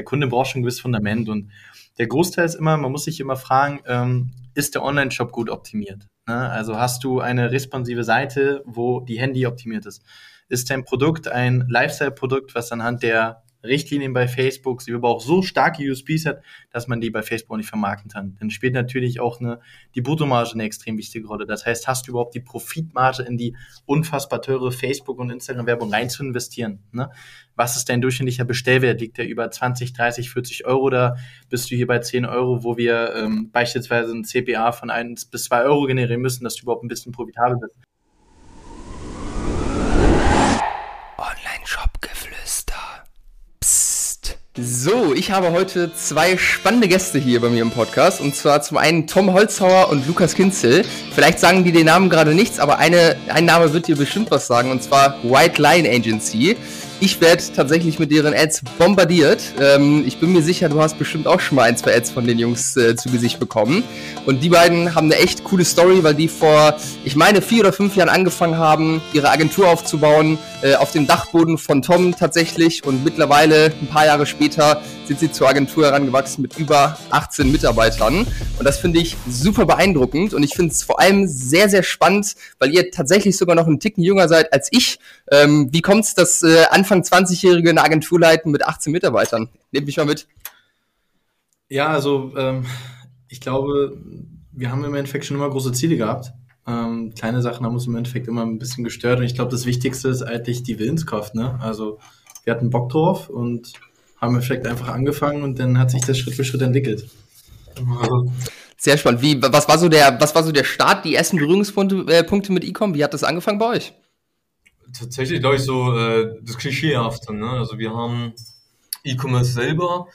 der Kunde braucht schon ein gewisses Fundament und der Großteil ist immer, man muss sich immer fragen, ähm, ist der Online-Shop gut optimiert? Ne? Also hast du eine responsive Seite, wo die Handy optimiert ist? Ist dein Produkt ein Lifestyle-Produkt, was anhand der Richtlinien bei Facebook, sie aber auch so starke USPs hat, dass man die bei Facebook nicht vermarkten kann. Dann spielt natürlich auch eine, die Bruttomarge eine extrem wichtige Rolle. Das heißt, hast du überhaupt die Profitmarge in die unfassbar teure Facebook- und Instagram-Werbung rein zu investieren? Ne? Was ist dein durchschnittlicher Bestellwert? Liegt der über 20, 30, 40 Euro da? Bist du hier bei 10 Euro, wo wir ähm, beispielsweise ein CPA von 1 bis 2 Euro generieren müssen, dass du überhaupt ein bisschen profitabel bist? So, ich habe heute zwei spannende Gäste hier bei mir im Podcast. Und zwar zum einen Tom Holzhauer und Lukas Kinzel. Vielleicht sagen die den Namen gerade nichts, aber eine, ein Name wird dir bestimmt was sagen. Und zwar White Line Agency. Ich werde tatsächlich mit deren Ads bombardiert. Ähm, ich bin mir sicher, du hast bestimmt auch schon mal ein, zwei Ads von den Jungs äh, zu Gesicht bekommen. Und die beiden haben eine echt coole Story, weil die vor, ich meine, vier oder fünf Jahren angefangen haben, ihre Agentur aufzubauen, äh, auf dem Dachboden von Tom tatsächlich. Und mittlerweile, ein paar Jahre später, sind sie zur Agentur herangewachsen mit über 18 Mitarbeitern. Und das finde ich super beeindruckend. Und ich finde es vor allem sehr, sehr spannend, weil ihr tatsächlich sogar noch einen Ticken jünger seid als ich. Ähm, wie kommt es, dass äh, Anfang 20-Jährige eine Agentur leiten mit 18 Mitarbeitern? Nehmt mich mal mit. Ja, also ähm, ich glaube, wir haben im Endeffekt schon immer große Ziele gehabt. Ähm, kleine Sachen haben uns im Endeffekt immer ein bisschen gestört. Und ich glaube, das Wichtigste ist eigentlich die Willenskraft. Ne? Also wir hatten Bock drauf und haben wir vielleicht einfach angefangen und dann hat sich das Schritt für Schritt entwickelt. Sehr spannend. Wie, was war so der, was war so der Start, die ersten Berührungspunkte äh, Punkte mit E-Com? Wie hat das angefangen bei euch? Tatsächlich, glaube ich, so äh, das Klischeehafte. Ne? Also wir haben E-Commerce selber,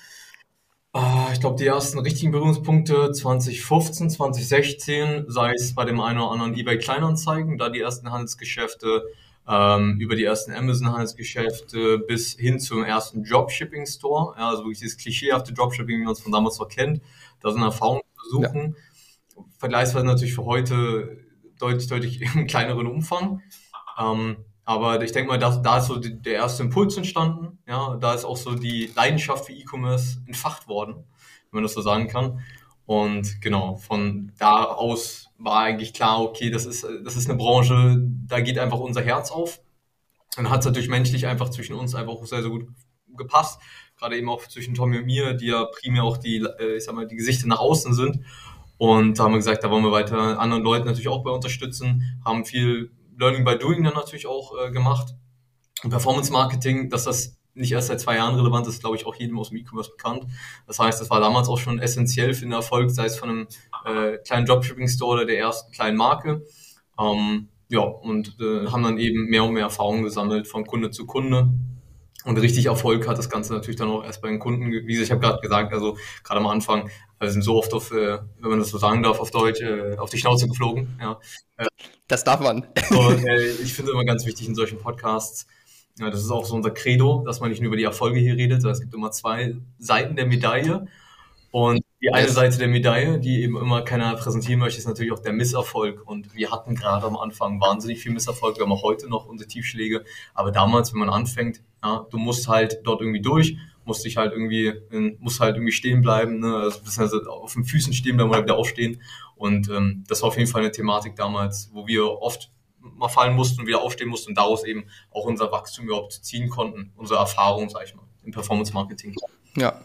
äh, ich glaube, die ersten richtigen Berührungspunkte 2015, 2016, sei es bei dem einen oder anderen eBay Kleinanzeigen, da die ersten Handelsgeschäfte ähm, über die ersten Amazon-Handelsgeschäfte bis hin zum ersten Dropshipping-Store. Ja, also wirklich dieses klischeehafte Dropshipping, wie man es von damals noch kennt. Da sind Erfahrungen zu suchen. Ja. Vergleichsweise natürlich für heute deutlich, deutlich im kleineren Umfang. Ähm, aber ich denke mal, da, da ist so der erste Impuls entstanden. Ja, da ist auch so die Leidenschaft für E-Commerce entfacht worden, wenn man das so sagen kann. Und genau, von da aus war eigentlich klar, okay, das ist, das ist eine Branche, da geht einfach unser Herz auf. Dann hat es natürlich menschlich einfach zwischen uns einfach auch sehr, sehr gut gepasst. Gerade eben auch zwischen Tommy und mir, die ja primär auch die, äh, ich sag mal, die Gesichter nach außen sind. Und da haben wir gesagt, da wollen wir weiter anderen Leuten natürlich auch bei unterstützen, haben viel Learning by Doing dann natürlich auch äh, gemacht. Performance Marketing, dass das nicht erst seit zwei Jahren relevant ist, glaube ich, auch jedem aus dem E-Commerce bekannt. Das heißt, das war damals auch schon essentiell für den Erfolg, sei es von einem äh, kleinen Dropshipping-Store oder der ersten kleinen Marke. Ähm, ja, und äh, haben dann eben mehr und mehr Erfahrungen gesammelt von Kunde zu Kunde. Und richtig Erfolg hat das Ganze natürlich dann auch erst bei den Kunden, wie ich habe gerade gesagt, also gerade am Anfang, wir sind so oft auf, äh, wenn man das so sagen darf, auf Deutsch, äh, auf die Schnauze geflogen. Ja. Das darf man. Und, äh, ich finde immer ganz wichtig in solchen Podcasts, ja, das ist auch so unser Credo, dass man nicht nur über die Erfolge hier redet, sondern es gibt immer zwei Seiten der Medaille. Und die eine Seite der Medaille, die eben immer keiner präsentieren möchte, ist natürlich auch der Misserfolg. Und wir hatten gerade am Anfang wahnsinnig viel Misserfolg. Wir haben auch heute noch unsere Tiefschläge. Aber damals, wenn man anfängt, ja, du musst halt dort irgendwie durch, musst dich halt irgendwie, musst halt irgendwie stehen bleiben, ne? also beziehungsweise auf den Füßen stehen bleiben oder wieder aufstehen. Und ähm, das war auf jeden Fall eine Thematik damals, wo wir oft mal fallen mussten und wieder aufstehen mussten und daraus eben auch unser Wachstum überhaupt ziehen konnten, unsere Erfahrung, sag ich mal, im Performance Marketing. Ja,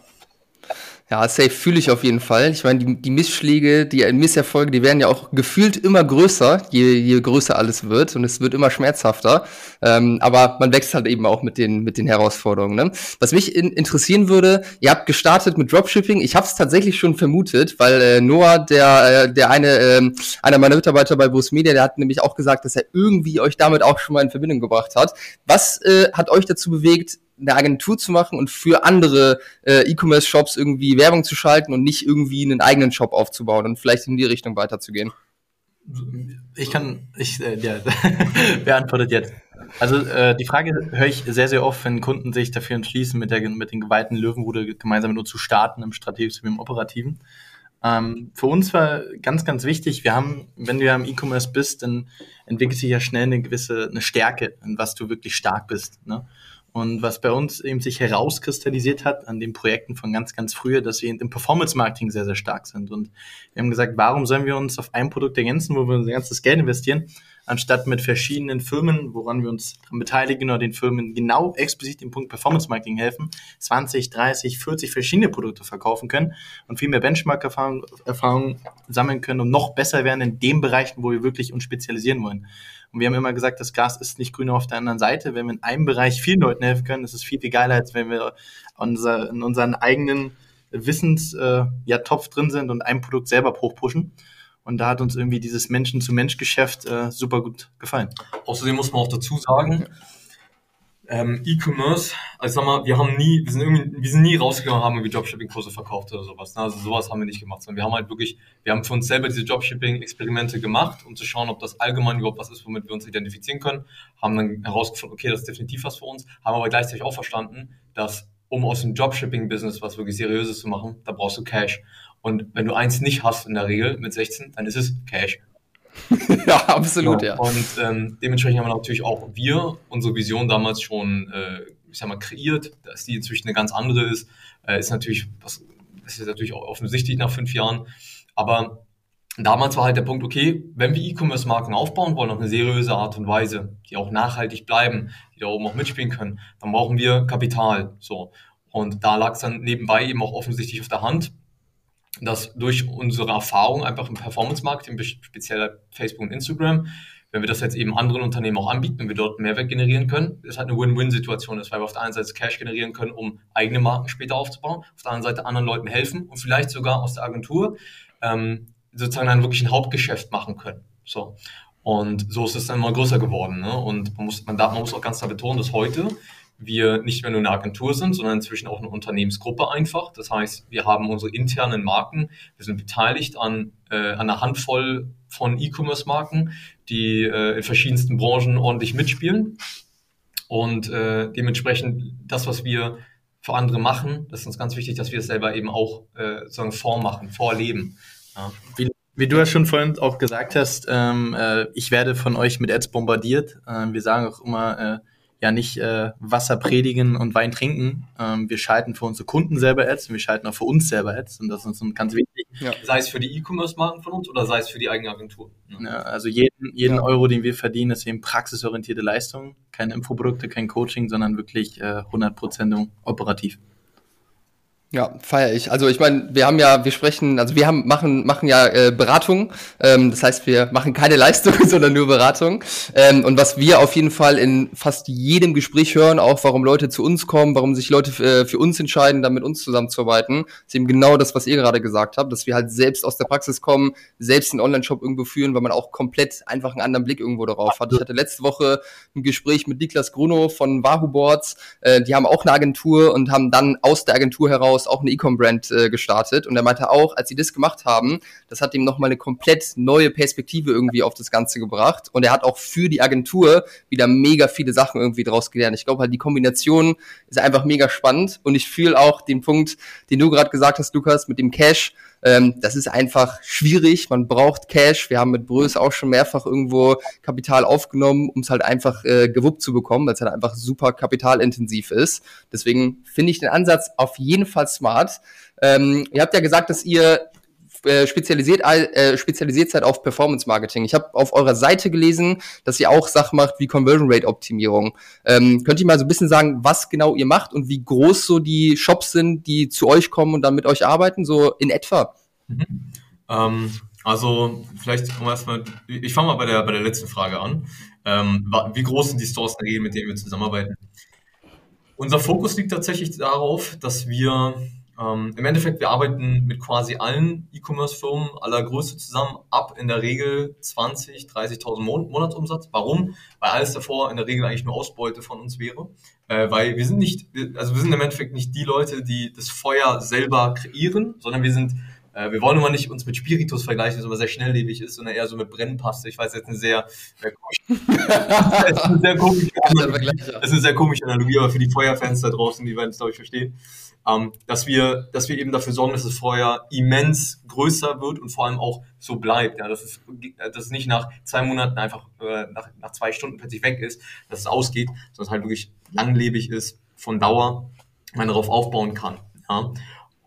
ja, safe fühle ich auf jeden Fall. Ich meine, die, die Missschläge, die Misserfolge, die werden ja auch gefühlt immer größer, je, je größer alles wird und es wird immer schmerzhafter. Ähm, aber man wächst halt eben auch mit den, mit den Herausforderungen. Ne? Was mich in, interessieren würde, ihr habt gestartet mit Dropshipping. Ich habe es tatsächlich schon vermutet, weil äh, Noah, der, äh, der eine, äh, einer meiner Mitarbeiter bei Boost Media, der hat nämlich auch gesagt, dass er irgendwie euch damit auch schon mal in Verbindung gebracht hat. Was äh, hat euch dazu bewegt, eine Agentur zu machen und für andere äh, E-Commerce-Shops irgendwie Werbung zu schalten und nicht irgendwie einen eigenen Shop aufzubauen und vielleicht in die Richtung weiterzugehen? Ich kann, ich, äh, ja, wer antwortet jetzt? Also äh, die Frage höre ich sehr, sehr oft, wenn Kunden sich dafür entschließen, mit, der, mit den geweihten Löwenrude gemeinsam nur zu starten, im strategischen wie im operativen. Ähm, für uns war ganz, ganz wichtig, wir haben, wenn du ja im E-Commerce bist, dann entwickelt sich ja schnell eine gewisse eine Stärke, in was du wirklich stark bist. Ne? Und was bei uns eben sich herauskristallisiert hat an den Projekten von ganz, ganz früher, dass wir im Performance-Marketing sehr, sehr stark sind. Und wir haben gesagt, warum sollen wir uns auf ein Produkt ergänzen, wo wir unser ganzes Geld investieren, anstatt mit verschiedenen Firmen, woran wir uns beteiligen oder den Firmen genau explizit im Punkt Performance-Marketing helfen, 20, 30, 40 verschiedene Produkte verkaufen können und viel mehr Benchmark-Erfahrung Erfahrung sammeln können und noch besser werden in den Bereichen, wo wir wirklich uns spezialisieren wollen. Und wir haben immer gesagt, das Gras ist nicht grüner auf der anderen Seite. Wenn wir in einem Bereich vielen Leuten helfen können, ist es viel, viel geiler, als wenn wir unser, in unseren eigenen Wissens äh, ja, Topf drin sind und ein Produkt selber hochpushen. Und da hat uns irgendwie dieses Menschen-zu-Mensch-Geschäft äh, super gut gefallen. Außerdem muss man auch dazu sagen, ähm, E-Commerce, also sag mal, wir haben nie, wir sind irgendwie, wir sind nie rausgegangen, haben irgendwie Dropshipping-Kurse verkauft oder sowas. Ne? Also sowas haben wir nicht gemacht, sondern wir haben halt wirklich, wir haben für uns selber diese Dropshipping-Experimente gemacht, um zu schauen, ob das allgemein überhaupt was ist, womit wir uns identifizieren können. Haben dann herausgefunden, okay, das ist definitiv was für uns, haben aber gleichzeitig auch verstanden, dass um aus dem Dropshipping-Business was wirklich Seriöses zu machen, da brauchst du Cash. Und wenn du eins nicht hast in der Regel mit 16, dann ist es Cash. ja, absolut, ja. ja. Und ähm, dementsprechend haben wir natürlich auch wir unsere Vision damals schon, äh, ich sag mal, kreiert, dass die inzwischen eine ganz andere ist. Äh, ist natürlich, was, das ist natürlich auch offensichtlich nach fünf Jahren. Aber damals war halt der Punkt, okay, wenn wir E-Commerce-Marken aufbauen wollen auf eine seriöse Art und Weise, die auch nachhaltig bleiben, die da oben auch mitspielen können, dann brauchen wir Kapital. So. Und da lag es dann nebenbei eben auch offensichtlich auf der Hand, dass durch unsere Erfahrung einfach im Performance-Marketing, speziell Facebook und Instagram, wenn wir das jetzt eben anderen Unternehmen auch anbieten, wenn wir dort Mehrwert generieren können, ist halt eine Win-Win-Situation ist, weil wir auf der einen Seite Cash generieren können, um eigene Marken später aufzubauen, auf der anderen Seite anderen Leuten helfen und vielleicht sogar aus der Agentur ähm, sozusagen dann wirklich ein Hauptgeschäft machen können. So. Und so ist es dann immer größer geworden. Ne? Und man muss, man, darf, man muss auch ganz klar betonen, dass heute wir nicht mehr nur eine Agentur sind, sondern inzwischen auch eine Unternehmensgruppe einfach. Das heißt, wir haben unsere internen Marken, wir sind beteiligt an, äh, an einer Handvoll von E-Commerce-Marken, die äh, in verschiedensten Branchen ordentlich mitspielen. Und äh, dementsprechend das, was wir für andere machen, das ist uns ganz wichtig, dass wir es selber eben auch äh, sozusagen vormachen, vorleben. Ja. Wie, wie du ja schon vorhin auch gesagt hast, ähm, äh, ich werde von euch mit Ads bombardiert. Äh, wir sagen auch immer, äh, ja nicht äh, Wasser predigen und Wein trinken. Ähm, wir schalten für unsere Kunden selber Ads und wir schalten auch für uns selber Ads und das ist uns ganz wichtig. Ja. Sei es für die E-Commerce-Marken von uns oder sei es für die eigene Agentur. Ja. Ja, also jeden, jeden ja. Euro, den wir verdienen, ist eben praxisorientierte Leistung. Keine Infoprodukte, kein Coaching, sondern wirklich äh, 100% operativ. Ja, feiere ich. Also ich meine, wir haben ja, wir sprechen, also wir haben machen machen ja äh, Beratung. Ähm, das heißt, wir machen keine Leistung, sondern nur Beratung. Ähm, und was wir auf jeden Fall in fast jedem Gespräch hören, auch warum Leute zu uns kommen, warum sich Leute für, für uns entscheiden, dann mit uns zusammenzuarbeiten, ist eben genau das, was ihr gerade gesagt habt, dass wir halt selbst aus der Praxis kommen, selbst einen Online-Shop irgendwo führen, weil man auch komplett einfach einen anderen Blick irgendwo darauf hat. Ich hatte letzte Woche ein Gespräch mit Niklas Gruno von Wahoo Boards. Äh, die haben auch eine Agentur und haben dann aus der Agentur heraus Haus auch eine E-Com-Brand äh, gestartet. Und er meinte auch, als sie das gemacht haben, das hat ihm nochmal eine komplett neue Perspektive irgendwie auf das Ganze gebracht. Und er hat auch für die Agentur wieder mega viele Sachen irgendwie draus gelernt. Ich glaube halt, die Kombination ist einfach mega spannend. Und ich fühle auch den Punkt, den du gerade gesagt hast, Lukas, mit dem Cash, ähm, das ist einfach schwierig. Man braucht Cash. Wir haben mit Brös auch schon mehrfach irgendwo Kapital aufgenommen, um es halt einfach äh, gewuppt zu bekommen, weil es halt einfach super kapitalintensiv ist. Deswegen finde ich den Ansatz auf jeden Fall smart. Ähm, ihr habt ja gesagt, dass ihr äh, spezialisiert, äh, spezialisiert seid auf Performance Marketing. Ich habe auf eurer Seite gelesen, dass ihr auch Sachen macht wie Conversion Rate Optimierung. Ähm, könnt ihr mal so ein bisschen sagen, was genau ihr macht und wie groß so die Shops sind, die zu euch kommen und dann mit euch arbeiten, so in etwa? Mhm. Ähm, also vielleicht erstmal, ich fange mal bei der, bei der letzten Frage an. Ähm, wie groß sind die Stores in mit denen wir zusammenarbeiten? Unser Fokus liegt tatsächlich darauf, dass wir ähm, Im Endeffekt, wir arbeiten mit quasi allen E-Commerce-Firmen aller Größe zusammen, ab in der Regel 20, 30.000 Mon Monatsumsatz. Warum? Weil alles davor in der Regel eigentlich nur Ausbeute von uns wäre. Äh, weil wir sind nicht, also wir sind im Endeffekt nicht die Leute, die das Feuer selber kreieren, sondern wir sind Äh, wir wollen immer nicht uns mit Spiritus vergleichen, das immer sehr schnelllebig ist, sondern eher so mit Brennpaste. Ich weiß jetzt eine sehr, sehr komische, das ist eine sehr komische, das ist eine sehr komische Analogie, aber für die Feuerfans da draußen, die werden es, glaube ich, verstehen. Ähm, dass wir, dass wir eben dafür sorgen, dass das Feuer immens größer wird und vor allem auch so bleibt. Ja, dass es, dass es nicht nach zwei Monaten einfach äh, nach, nach zwei Stunden plötzlich weg ist, dass es ausgeht, sondern es halt wirklich langlebig ist, von Dauer, man darauf aufbauen kann. Ja.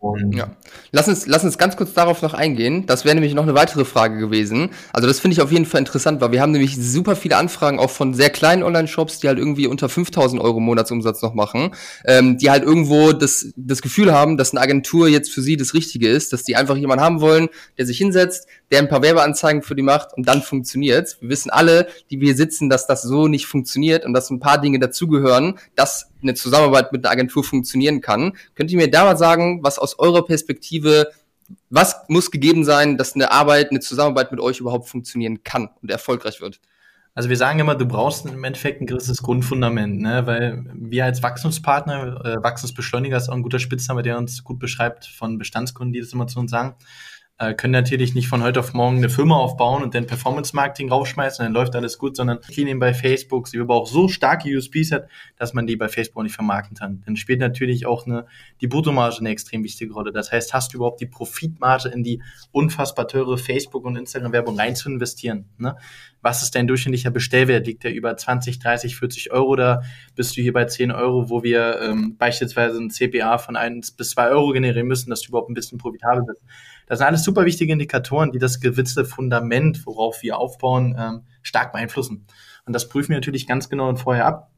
Und ja. Lass uns, lass uns ganz kurz darauf noch eingehen. Das wäre nämlich noch eine weitere Frage gewesen. Also das finde ich auf jeden Fall interessant, weil wir haben nämlich super viele Anfragen auch von sehr kleinen Online-Shops, die halt irgendwie unter 5000 Euro Monatsumsatz noch machen, ähm, die halt irgendwo das, das Gefühl haben, dass eine Agentur jetzt für sie das Richtige ist, dass die einfach jemanden haben wollen, der sich hinsetzt, der ein paar Werbeanzeigen für die macht und dann funktioniert. Wir wissen alle, die wir hier sitzen, dass das so nicht funktioniert und dass ein paar Dinge dazugehören, dass eine Zusammenarbeit mit einer Agentur funktionieren kann. Könnt ihr mir da mal sagen, was aus eurer Perspektive, was muss gegeben sein, dass eine Arbeit, eine Zusammenarbeit mit euch überhaupt funktionieren kann und erfolgreich wird? Also wir sagen immer, du brauchst im Endeffekt ein gewisses Grundfundament, ne? weil wir als Wachstumspartner, äh, Wachstumsbeschleuniger ist auch ein guter Spitzname, der uns gut beschreibt von Bestandskunden, die das immer zu uns sagen äh, können natürlich nicht von heute auf morgen eine Firma aufbauen und dann Performance-Marketing raufschmeißen, dann läuft alles gut, sondern Cleaning bei Facebook, sie aber auch so starke USPs hat, dass man die bei Facebook nicht vermarkten kann. Dann spielt natürlich auch eine, die Bruttomarge eine extrem wichtige Rolle. Das heißt, hast du überhaupt die Profitmarge in die unfassbar teure Facebook- und Instagram-Werbung rein zu investieren? Ne? was ist dein durchschnittlicher Bestellwert? Liegt der über 20, 30, 40 Euro da? Bist du hier bei 10 Euro, wo wir ähm, beispielsweise ein CPA von 1 bis 2 Euro generieren müssen, dass du überhaupt ein bisschen profitabel bist? Das sind alles super wichtige Indikatoren, die das gewisse Fundament, worauf wir aufbauen, ähm, stark beeinflussen. Und das prüfen wir natürlich ganz genau und vorher ab.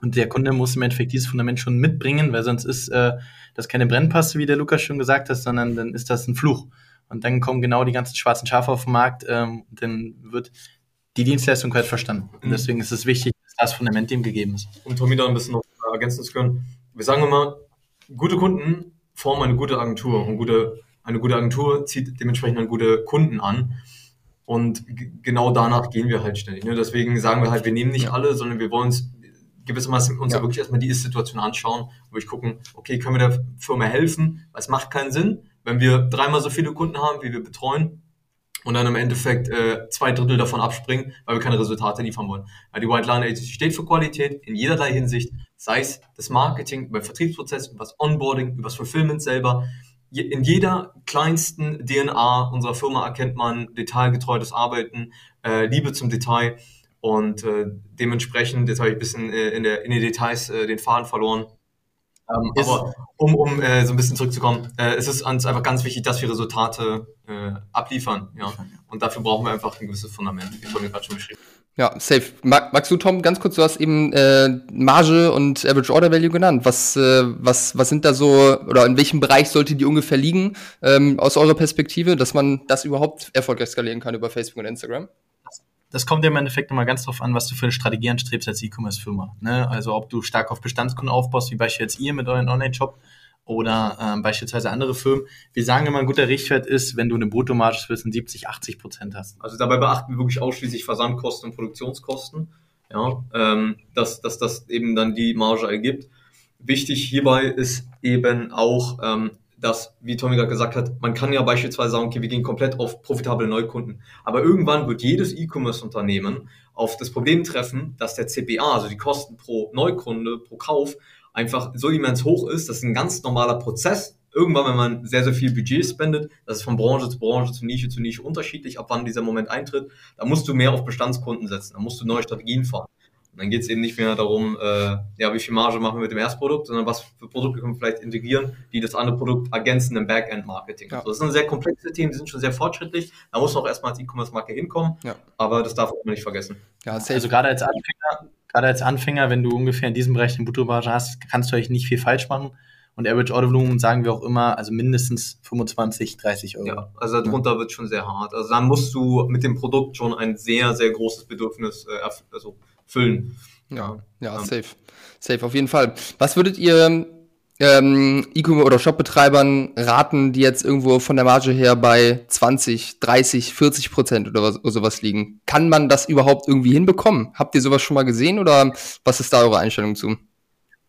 Und der Kunde muss im Endeffekt dieses Fundament schon mitbringen, weil sonst ist äh, das keine Brennpaste, wie der Lukas schon gesagt hat, sondern dann ist das ein Fluch. Und dann kommen genau die ganzen schwarzen Schafe auf den Markt, ähm, dann wird die Dienstleistung halt verstanden. Und mhm. deswegen ist es wichtig, dass das Fundament dem gegeben ist. Um Tommy da ein bisschen noch ergänzen zu können, wir sagen immer, gute Kunden formen eine gute Agentur und gute eine gute Agentur zieht dementsprechend dann gute Kunden an. Und genau danach gehen wir halt ständig. Ne? Deswegen sagen wir halt, wir nehmen nicht alle, sondern wir wollen uns gewissermaßen uns ja. wirklich erstmal die Ist-Situation anschauen, wo ich gucken, okay, können wir der Firma helfen? Es macht keinen Sinn, wenn wir dreimal so viele Kunden haben, wie wir betreuen, und dann im Endeffekt äh, zwei Drittel davon abspringen, weil wir keine Resultate liefern wollen. Weil die White Line Agency steht für Qualität in jederlei Hinsicht, sei es das Marketing, über Vertriebsprozess, über das Onboarding, über das Fulfillment selber in jeder kleinsten DNA unserer Firma erkennt man detailgetreutes Arbeiten, äh, Liebe zum Detail und äh, dementsprechend, jetzt habe ich ein bisschen äh, in, der, in den Details äh, den Faden verloren. Ähm, aber um, um äh, so ein bisschen zurückzukommen, äh, es ist uns einfach ganz wichtig, dass wir Resultate äh, abliefern. Ja? Und dafür brauchen wir einfach ein gewisses Fundament, wie vorhin gerade schon beschrieben. Ja, safe. Mag, magst du, Tom, ganz kurz, du hast eben äh, Marge und Average Order Value genannt. Was, äh, was, was sind da so, oder in welchem Bereich sollte die ungefähr liegen, ähm, aus eurer Perspektive, dass man das überhaupt erfolgreich skalieren kann über Facebook und Instagram? Das kommt ja im Endeffekt immer ganz drauf an, was du für eine Strategie anstrebst als E-Commerce-Firma. Ne? Also ob du stark auf Bestandskunden aufbaust, wie beispielsweise ihr mit euren Online-Shop, oder ähm, beispielsweise andere Firmen. Wir sagen immer, ein guter Richtwert ist, wenn du eine Bruttomarge zwischen 70, 80 Prozent hast. Also dabei beachten wir wirklich ausschließlich Versandkosten und Produktionskosten, ja, ähm, dass, dass das eben dann die Marge ergibt. Wichtig hierbei ist eben auch, ähm, dass, wie Tommy gerade gesagt hat, man kann ja beispielsweise sagen, okay, wir gehen komplett auf profitable Neukunden. Aber irgendwann wird jedes E-Commerce-Unternehmen auf das Problem treffen, dass der CPA, also die Kosten pro Neukunde, pro Kauf, einfach so immens hoch ist. Das ist ein ganz normaler Prozess. Irgendwann, wenn man sehr, sehr viel Budget spendet, das ist von Branche zu Branche, zu Nische zu Nische unterschiedlich, ab wann dieser Moment eintritt, da musst du mehr auf Bestandskunden setzen, da musst du neue Strategien fahren. Und dann geht es eben nicht mehr darum, äh, ja, wie viel Marge machen wir mit dem Erstprodukt, sondern was für Produkte können wir vielleicht integrieren, die das andere Produkt ergänzen im Backend-Marketing. Ja. Also das sind sehr komplexe Themen, die sind schon sehr fortschrittlich. Da muss man auch erstmal als E-Commerce-Marke hinkommen, ja. aber das darf man nicht vergessen. Ja, also gerade als Anfänger gerade als Anfänger, wenn du ungefähr in diesem Bereich eine Bruttomarge hast, kannst du eigentlich nicht viel falsch machen. Und Average Order Volumen sagen wir auch immer, also mindestens 25, 30 Euro. Ja, also darunter ja. wird schon sehr hart. Also dann musst du mit dem Produkt schon ein sehr, sehr großes Bedürfnis äh, also füllen. Ja, ja, ja, safe. Safe, auf jeden Fall. Was würdet ihr ähm, E-Commerce oder Shopbetreibern raten, die jetzt irgendwo von der Marge her bei 20, 30, 40 Prozent oder, was, oder sowas liegen. Kann man das überhaupt irgendwie hinbekommen? Habt ihr sowas schon mal gesehen oder was ist da eure Einstellung zu?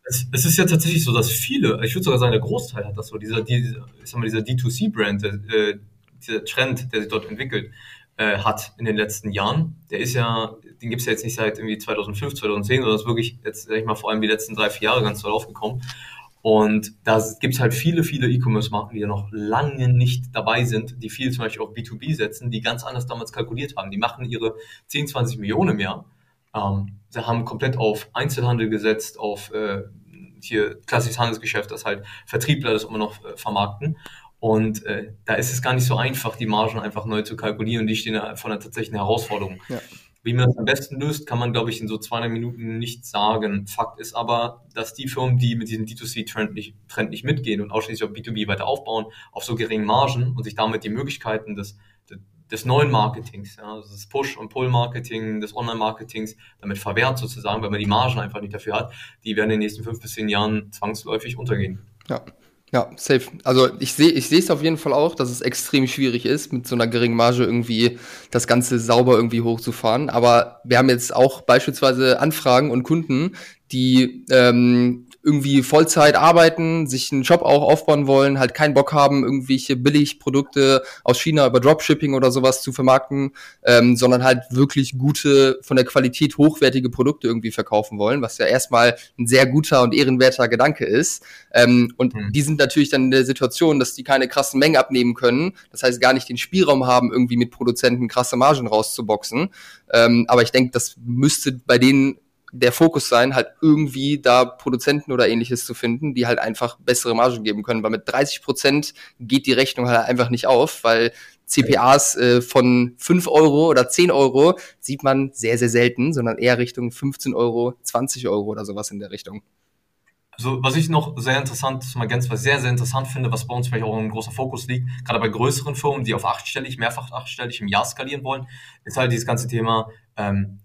es, ist ja tatsächlich so, dass viele, ich würde sogar sagen, der Großteil hat das so, dieser, dieser, ich sag mal, dieser D2C-Brand, äh, dieser Trend, der sich dort entwickelt, äh, hat in den letzten Jahren. Der ist ja, den gibt es ja jetzt nicht seit irgendwie 2005, 2010, sondern ist wirklich jetzt, sag ich mal, vor allem die letzten drei, vier Jahre ganz toll aufgekommen. Und da gibt es halt viele, viele E-Commerce-Marken, die ja noch lange nicht dabei sind, die viel zum Beispiel auf B2B setzen, die ganz anders damals kalkuliert haben. Die machen ihre 10, 20 Millionen im Jahr. Ähm, sie haben komplett auf Einzelhandel gesetzt, auf äh, hier klassisches Handelsgeschäft, das halt Vertriebler das immer noch äh, vermarkten. Und äh, da ist es gar nicht so einfach, die Margen einfach neu zu kalkulieren. Die stehen vor einer tatsächlichen Herausforderung. Ja. Wie man das am besten löst, kann man, glaube ich, in so 200 Minuten nicht sagen. Fakt ist aber, dass die Firmen, die mit diesem D2C-Trend nicht, Trend nicht mitgehen und ausschließlich auf B2B weiter aufbauen, auf so geringen Margen und sich damit die Möglichkeiten des, des neuen Marketings, ja, also das Push- und Pull-Marketing, des Online-Marketings damit verwehrt sozusagen, weil man die Margen einfach nicht dafür hat, die werden in den nächsten fünf bis zehn Jahren zwangsläufig untergehen. Ja, ja, safe. Also ich sehe ich sehe es auf jeden Fall auch, dass es extrem schwierig ist, mit so einer geringen Marge irgendwie das Ganze sauber irgendwie hochzufahren. Aber wir haben jetzt auch beispielsweise Anfragen und Kunden, die ähm, irgendwie Vollzeit arbeiten, sich einen Job auch aufbauen wollen, halt keinen Bock haben, irgendwelche Billigprodukte aus China über Dropshipping oder sowas zu vermarkten, ähm, sondern halt wirklich gute, von der Qualität hochwertige Produkte irgendwie verkaufen wollen, was ja erstmal ein sehr guter und ehrenwerter Gedanke ist. Ähm, und mhm. die sind natürlich dann in der Situation, dass die keine krassen Mengen abnehmen können, das heißt gar nicht den Spielraum haben, irgendwie mit Produzenten krasse Margen rauszuboxen. Ähm, aber ich denke, das müsste bei denen der Fokus sein, halt irgendwie da Produzenten oder ähnliches zu finden, die halt einfach bessere Margen geben können. Weil mit 30 Prozent geht die Rechnung halt einfach nicht auf, weil CPAs äh, von 5 Euro oder 10 Euro sieht man sehr, sehr selten, sondern eher Richtung 15 Euro, 20 Euro oder sowas in der Richtung. Also was ich noch sehr interessant, zum Ergänzen, was sehr, sehr interessant finde, was bei uns vielleicht auch ein großer Fokus liegt, gerade bei größeren Firmen, die auf achtstellig, mehrfach achtstellig im Jahr skalieren wollen, ist halt dieses ganze Thema ähm,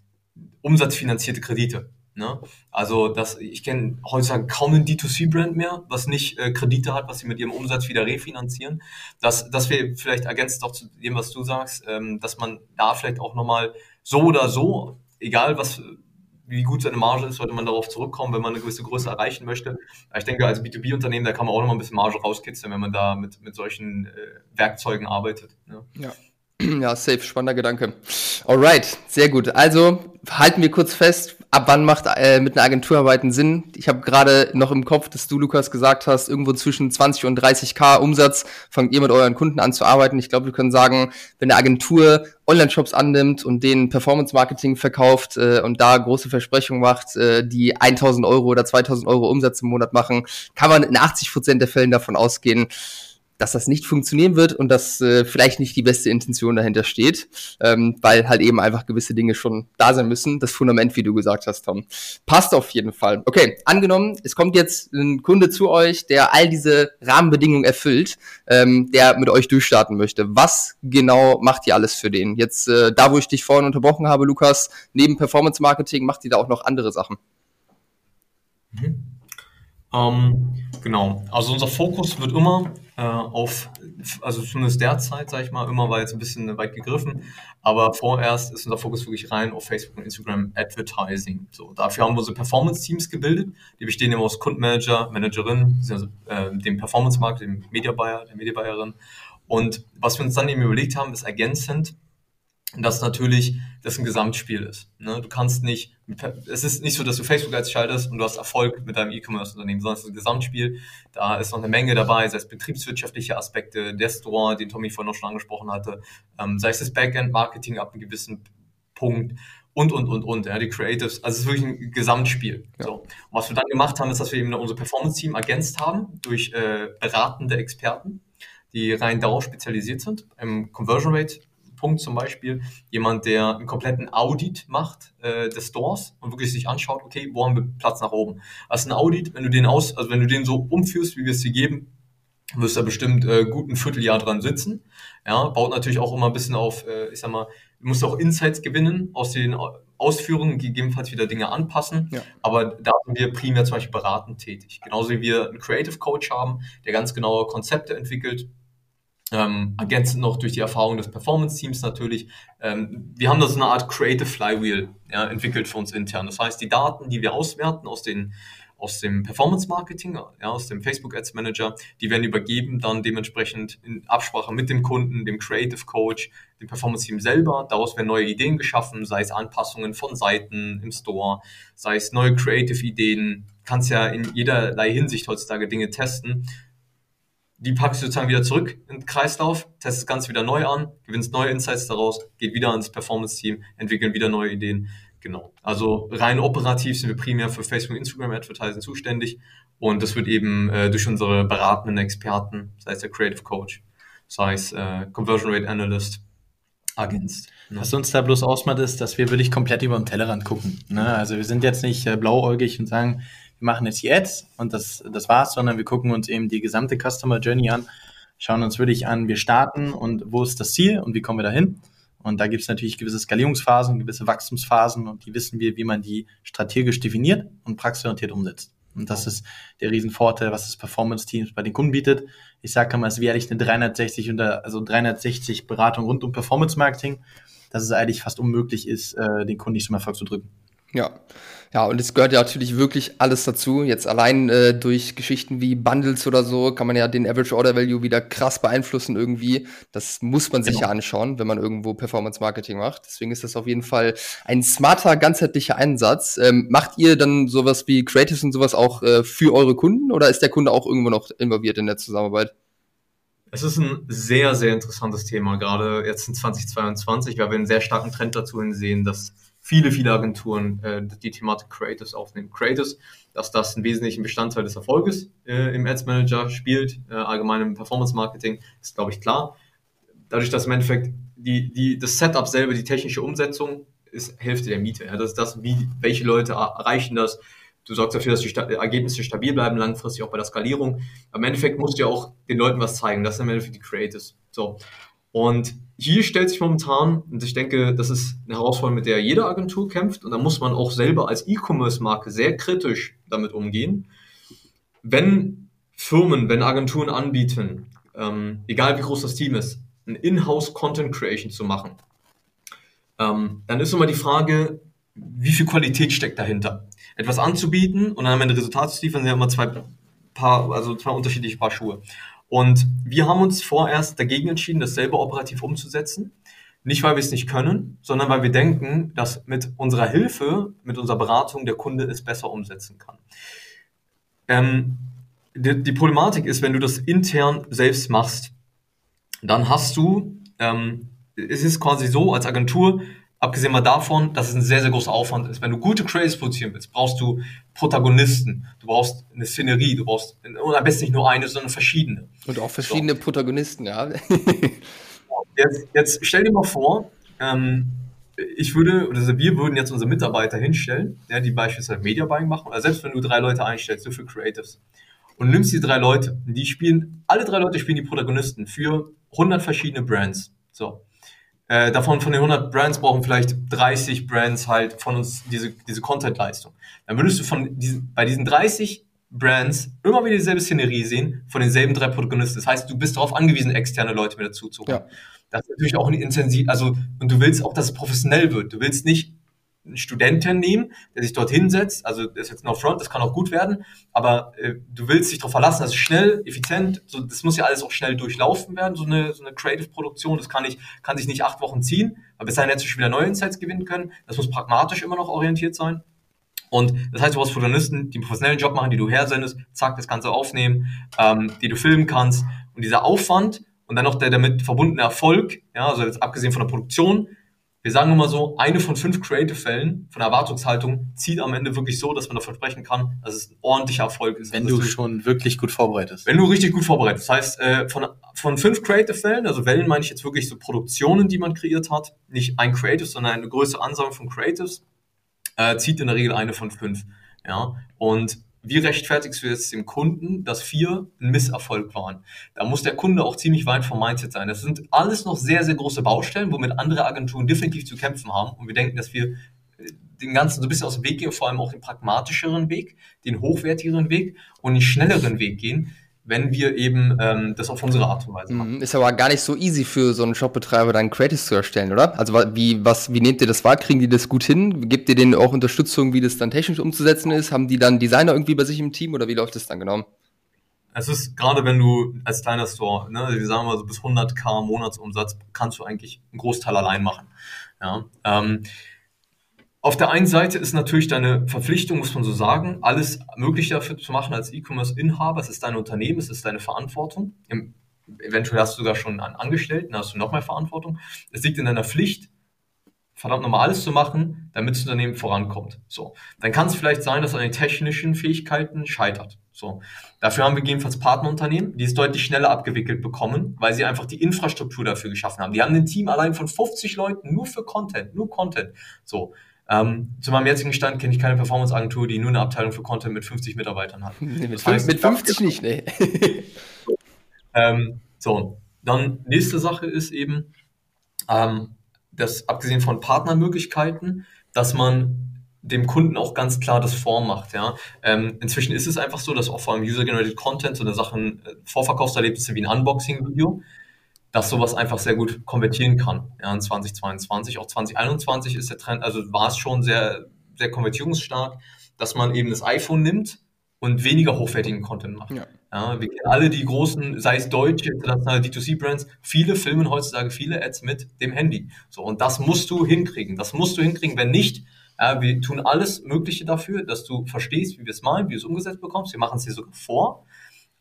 umsatzfinanzierte Kredite. Ne? Also das, ich kenne heutzutage kaum einen D2C-Brand mehr, was nicht äh, Kredite hat, was sie mit ihrem Umsatz wieder refinanzieren. Das, das wäre vielleicht ergänzt auch zu dem, was du sagst, ähm, dass man da vielleicht auch nochmal so oder so, egal was, wie gut seine Marge ist, sollte man darauf zurückkommen, wenn man eine gewisse Größe erreichen möchte. Ich denke, als B2B-Unternehmen, da kann man auch nochmal ein bisschen Marge rauskitzeln, wenn man da mit, mit solchen äh, Werkzeugen arbeitet. Ne? Ja. Ja, safe, spannender Gedanke. Alright, sehr gut. Also halten wir kurz fest, ab wann macht äh, mit einer Agentur arbeiten Sinn? Ich habe gerade noch im Kopf, dass du, Lukas, gesagt hast, irgendwo zwischen 20 und 30k Umsatz fangt ihr mit euren Kunden an zu arbeiten. Ich glaube, wir können sagen, wenn eine Agentur Online-Shops annimmt und denen Performance-Marketing verkauft äh, und da große Versprechungen macht, äh, die 1000 Euro oder 2000 Euro Umsatz im Monat machen, kann man in 80 Prozent der Fällen davon ausgehen, dass das nicht funktionieren wird und dass äh, vielleicht nicht die beste Intention dahinter steht, ähm, weil halt eben einfach gewisse Dinge schon da sein müssen. Das Fundament, wie du gesagt hast, Tom. Passt auf jeden Fall. Okay, angenommen, es kommt jetzt ein Kunde zu euch, der all diese Rahmenbedingungen erfüllt, ähm, der mit euch durchstarten möchte. Was genau macht ihr alles für den? Jetzt, äh, da wo ich dich vorhin unterbrochen habe, Lukas, neben Performance Marketing macht ihr da auch noch andere Sachen. Mhm. Ähm, genau, also unser Fokus wird immer äh, auf, also zumindest derzeit, sage ich mal, immer war jetzt ein bisschen weit gegriffen, aber vorerst ist unser Fokus wirklich rein auf Facebook und Instagram Advertising. So, dafür haben wir unsere Performance-Teams gebildet, die bestehen immer aus Kundenmanager, Managerin, also äh, dem Performance-Markt, dem Media Buyer, der Media Buyerin. Und was wir uns dann eben überlegt haben, ist ergänzend dass natürlich das ein Gesamtspiel ist. Ne? Du kannst nicht, es ist nicht so, dass du Facebook Ads schaltest und du hast Erfolg mit deinem E-Commerce-Unternehmen, sondern es ist ein Gesamtspiel. Da ist noch eine Menge dabei, sei es betriebswirtschaftliche Aspekte, der Store, den Tommy vorhin noch schon angesprochen hatte, ähm, sei es das Backend-Marketing ab einem gewissen Punkt und, und, und, und, ja, die Creatives. Also es ist wirklich ein Gesamtspiel. Ja. So. Und was wir dann gemacht haben, ist, dass wir eben unser Performance-Team ergänzt haben durch äh, beratende Experten, die rein darauf spezialisiert sind, im Conversion Rate Punkt zum Beispiel jemand, der einen kompletten Audit macht äh, des Stores und wirklich sich anschaut, okay, wo haben wir Platz nach oben. Also ein Audit, wenn du den aus, also wenn du den so umführst, wie wir es dir geben, wirst du da bestimmt äh, gut ein Vierteljahr dran sitzen. Ja, baut natürlich auch immer ein bisschen auf, äh, ich sag mal, du musst auch Insights gewinnen aus den Ausführungen, gegebenenfalls wieder Dinge anpassen. Ja. Aber da sind wir primär zum Beispiel beratend tätig. Genauso wie wir einen Creative Coach haben, der ganz genaue Konzepte entwickelt, ähm, ergänzend noch durch die Erfahrung des Performance-Teams natürlich. Ähm, wir haben da so eine Art Creative Flywheel ja, entwickelt für uns intern. Das heißt, die Daten, die wir auswerten aus den, aus dem Performance Marketing, ja, aus dem Facebook Ads Manager. Die werden übergeben dann dementsprechend in Absprache mit dem Kunden, dem Creative Coach, dem Performance Team selber. Daraus werden neue Ideen geschaffen, sei es Anpassungen von Seiten im Store, sei es neue Creative Ideen. Kannst ja in jederlei Hinsicht heutzutage Dinge testen die packst du sozusagen wieder zurück in den Kreislauf, testest das Ganze wieder neu an, gewinnst neue Insights daraus, geht wieder ans Performance-Team, entwickeln wieder neue Ideen. Genau. Also rein operativ sind wir primär für Facebook, Instagram Advertising zuständig und das wird eben äh, durch unsere beratenden Experten, sei es der Creative Coach, sei es äh, Conversion Rate Analyst, ergänzt. Ne? Was uns da bloß ausmacht, ist, dass wir wirklich komplett über den Tellerrand gucken. Ne? Also wir sind jetzt nicht äh, blauäugig und sagen, wir machen jetzt die Ads und das, das war's, sondern wir gucken uns eben die gesamte Customer Journey an, schauen uns wirklich an, wir starten und wo ist das Ziel und wie kommen wir dahin. Und da gibt es natürlich gewisse Skalierungsphasen, gewisse Wachstumsphasen und die wissen wir, wie man die strategisch definiert und praxisorientiert umsetzt. Und das ist der Riesenvorteil, was das Performance-Team bei den Kunden bietet. Ich sage immer, es ist wie eigentlich eine 360 unter, also 360 Beratung rund um Performance-Marketing, dass es eigentlich fast unmöglich ist, äh, den Kunden nicht zum Erfolg zu drücken. Ja. Ja, und es gehört ja natürlich wirklich alles dazu. Jetzt allein äh, durch Geschichten wie Bundles oder so kann man ja den Average Order Value wieder krass beeinflussen irgendwie. Das muss man sich genau. ja anschauen, wenn man irgendwo Performance Marketing macht. Deswegen ist das auf jeden Fall ein smarter, ganzheitlicher Einsatz. Ähm, macht ihr dann sowas wie Creatives und sowas auch äh, für eure Kunden oder ist der Kunde auch irgendwo noch involviert in der Zusammenarbeit? Es ist ein sehr, sehr interessantes Thema, gerade jetzt in 2022, weil wir einen sehr starken Trend dazu sehen, dass viele, viele Agenturen äh, die Thematik Creatives aufnehmen. Creatives, dass das einen wesentlichen Bestandteil des Erfolges äh, im Ads Manager spielt, äh, allgemein im Performance Marketing, ist, glaube ich, klar. Dadurch, dass im Endeffekt die, die, das Setup selber, die technische Umsetzung, ist Hälfte der Miete. Ja. Das ist das, wie, welche Leute erreichen das. Du sorgst dafür, dass die Sta Ergebnisse stabil bleiben, langfristig auch bei der Skalierung. Im Endeffekt musst du ja auch den Leuten was zeigen. Das sind im Endeffekt die Creatives. So. Und hier stellt sich momentan, und ich denke, das ist eine Herausforderung, mit der jede Agentur kämpft, und da muss man auch selber als E-Commerce-Marke sehr kritisch damit umgehen. Wenn Firmen, wenn Agenturen anbieten, ähm, egal wie groß das Team ist, ein In-house Content Creation zu machen, ähm, dann ist immer die Frage, wie viel Qualität steckt dahinter? Etwas anzubieten und dann am Ende Resultate zu liefern, sind ja immer zwei Paar, also zwei unterschiedliche Paar Schuhe. Und wir haben uns vorerst dagegen entschieden, das selber operativ umzusetzen. Nicht, weil wir es nicht können, sondern weil wir denken, dass mit unserer Hilfe, mit unserer Beratung der Kunde es besser umsetzen kann. Ähm, die, die, Problematik ist, wenn du das intern selbst machst, dann hast du, ähm, es ist quasi so als Agentur, Abgesehen mal davon, dass es ein sehr, sehr großer Aufwand ist. Wenn du gute Creatives produzieren willst, brauchst du Protagonisten, du brauchst eine Szenerie, du brauchst, und am besten nicht nur eine, sondern verschiedene. Und auch verschiedene so. Protagonisten, ja. jetzt, jetzt stell dir mal vor, ähm, ich würde, also wir würden jetzt unsere Mitarbeiter hinstellen, ja, die beispielsweise Media Buying machen, oder selbst wenn du drei Leute einstellst, so für Creatives, und nimmst die drei Leute, die spielen, alle drei Leute spielen die Protagonisten für 100 verschiedene Brands. So. Äh, davon von den 100 Brands brauchen vielleicht 30 Brands halt von uns diese, diese Content-Leistung. Dann würdest du von diesen, bei diesen 30 Brands immer wieder dieselbe Szenerie sehen von denselben drei Protagonisten. Das heißt, du bist darauf angewiesen, externe Leute mit dazu zu holen. Ja. Das ist natürlich auch ein intensiv, also, und du willst auch, dass es professionell wird. Du willst nicht einen Studenten nehmen, der sich dort hinsetzt, also das ist jetzt noch Front, das kann auch gut werden, aber äh, du willst dich darauf verlassen, dass es schnell, effizient, so, das muss ja alles auch schnell durchlaufen werden, so eine, so eine Creative-Produktion, das kann, nicht, kann sich nicht acht Wochen ziehen, aber bis dahin hättest du schon wieder neue Insights gewinnen können, das muss pragmatisch immer noch orientiert sein. Und das heißt, du brauchst Protagonisten, die einen professionellen Job machen, die du hersendest, zack, das Ganze aufnehmen, ähm, die du filmen kannst. Und dieser Aufwand und dann noch der damit verbundene Erfolg, ja, also jetzt abgesehen von der Produktion, wir sagen immer so, eine von fünf Creative-Fällen von Erwartungshaltung zieht am Ende wirklich so, dass man davon sprechen kann, dass es ein ordentlicher Erfolg ist. Wenn also du schon wirklich gut vorbereitest. Wenn du richtig gut vorbereitest. Das heißt, äh, von, von fünf Creative-Fällen, also Wellen meine ich jetzt wirklich so Produktionen, die man kreiert hat, nicht ein Creative, sondern eine größere Ansammlung von Creatives, äh, zieht in der Regel eine von fünf. Ja, und wie rechtfertigst du jetzt dem Kunden, dass vier ein Misserfolg waren? Da muss der Kunde auch ziemlich weit vom Mindset sein. Das sind alles noch sehr, sehr große Baustellen, womit andere Agenturen definitiv zu kämpfen haben. Und wir denken, dass wir äh, den Ganzen so ein bisschen aus dem Weg gehen, vor allem auch den pragmatischeren Weg, den hochwertigeren Weg und den schnelleren Weg gehen. Wenn wir eben ähm, das auf unsere Art und Weise machen. Mhm. Ist aber gar nicht so easy für so einen Shopbetreiber, dann Creatives zu erstellen, oder? Also wie, was, wie nehmt ihr das wahr? Kriegen die das gut hin? Gebt ihr denen auch Unterstützung, wie das dann technisch umzusetzen ist? Haben die dann Designer irgendwie bei sich im Team oder wie läuft das dann genau? Es ist gerade, wenn du als kleiner Store, ne, wir sagen mal so bis 100k Monatsumsatz, kannst du eigentlich einen Großteil allein machen. Ja, ähm, auf der einen Seite ist natürlich deine Verpflichtung, muss man so sagen, alles Mögliche dafür zu machen als E-Commerce-Inhaber. Es ist dein Unternehmen, es ist deine Verantwortung. Im, eventuell hast du sogar schon einen Angestellten, hast du noch mehr Verantwortung. Es liegt in deiner Pflicht, verdammt nochmal alles zu machen, damit das Unternehmen vorankommt. So. Dann kann es vielleicht sein, dass an den technischen Fähigkeiten scheitert. So. Dafür haben wir gegebenenfalls Partnerunternehmen, die es deutlich schneller abgewickelt bekommen, weil sie einfach die Infrastruktur dafür geschaffen haben. Die haben ein Team allein von 50 Leuten nur für Content, nur Content. So. Ähm, zu meinem jetzigen Stand kenne ich keine Performance-Agentur, die nur eine Abteilung für Content mit 50 Mitarbeitern hat. Nee, mit, heißt, mit 50 nicht, nee. ähm, so, dann nächste Sache ist eben, ähm, dass abgesehen von Partnermöglichkeiten, dass man dem Kunden auch ganz klar das vormacht. Ja. Ähm, inzwischen ist es einfach so, dass auch vor allem User-Generated Content, so eine Sachen, äh, Vorverkaufserlebnisse wie ein Unboxing-Video, dass sowas einfach sehr gut konvertieren kann. Ja, in 2022, auch 2021 ist der Trend, also war es schon sehr, sehr konvertierungsstark, dass man eben das iPhone nimmt und weniger hochwertigen Content macht. Ja. ja wir kennen alle die großen, sei es deutsche, internationale D2C-Brands, viele filmen heutzutage viele Ads mit dem Handy. So, und das musst du hinkriegen. Das musst du hinkriegen. Wenn nicht, ja, wir tun alles Mögliche dafür, dass du verstehst, wie wir es malen, wie du es umgesetzt bekommst. Wir machen es dir sogar vor,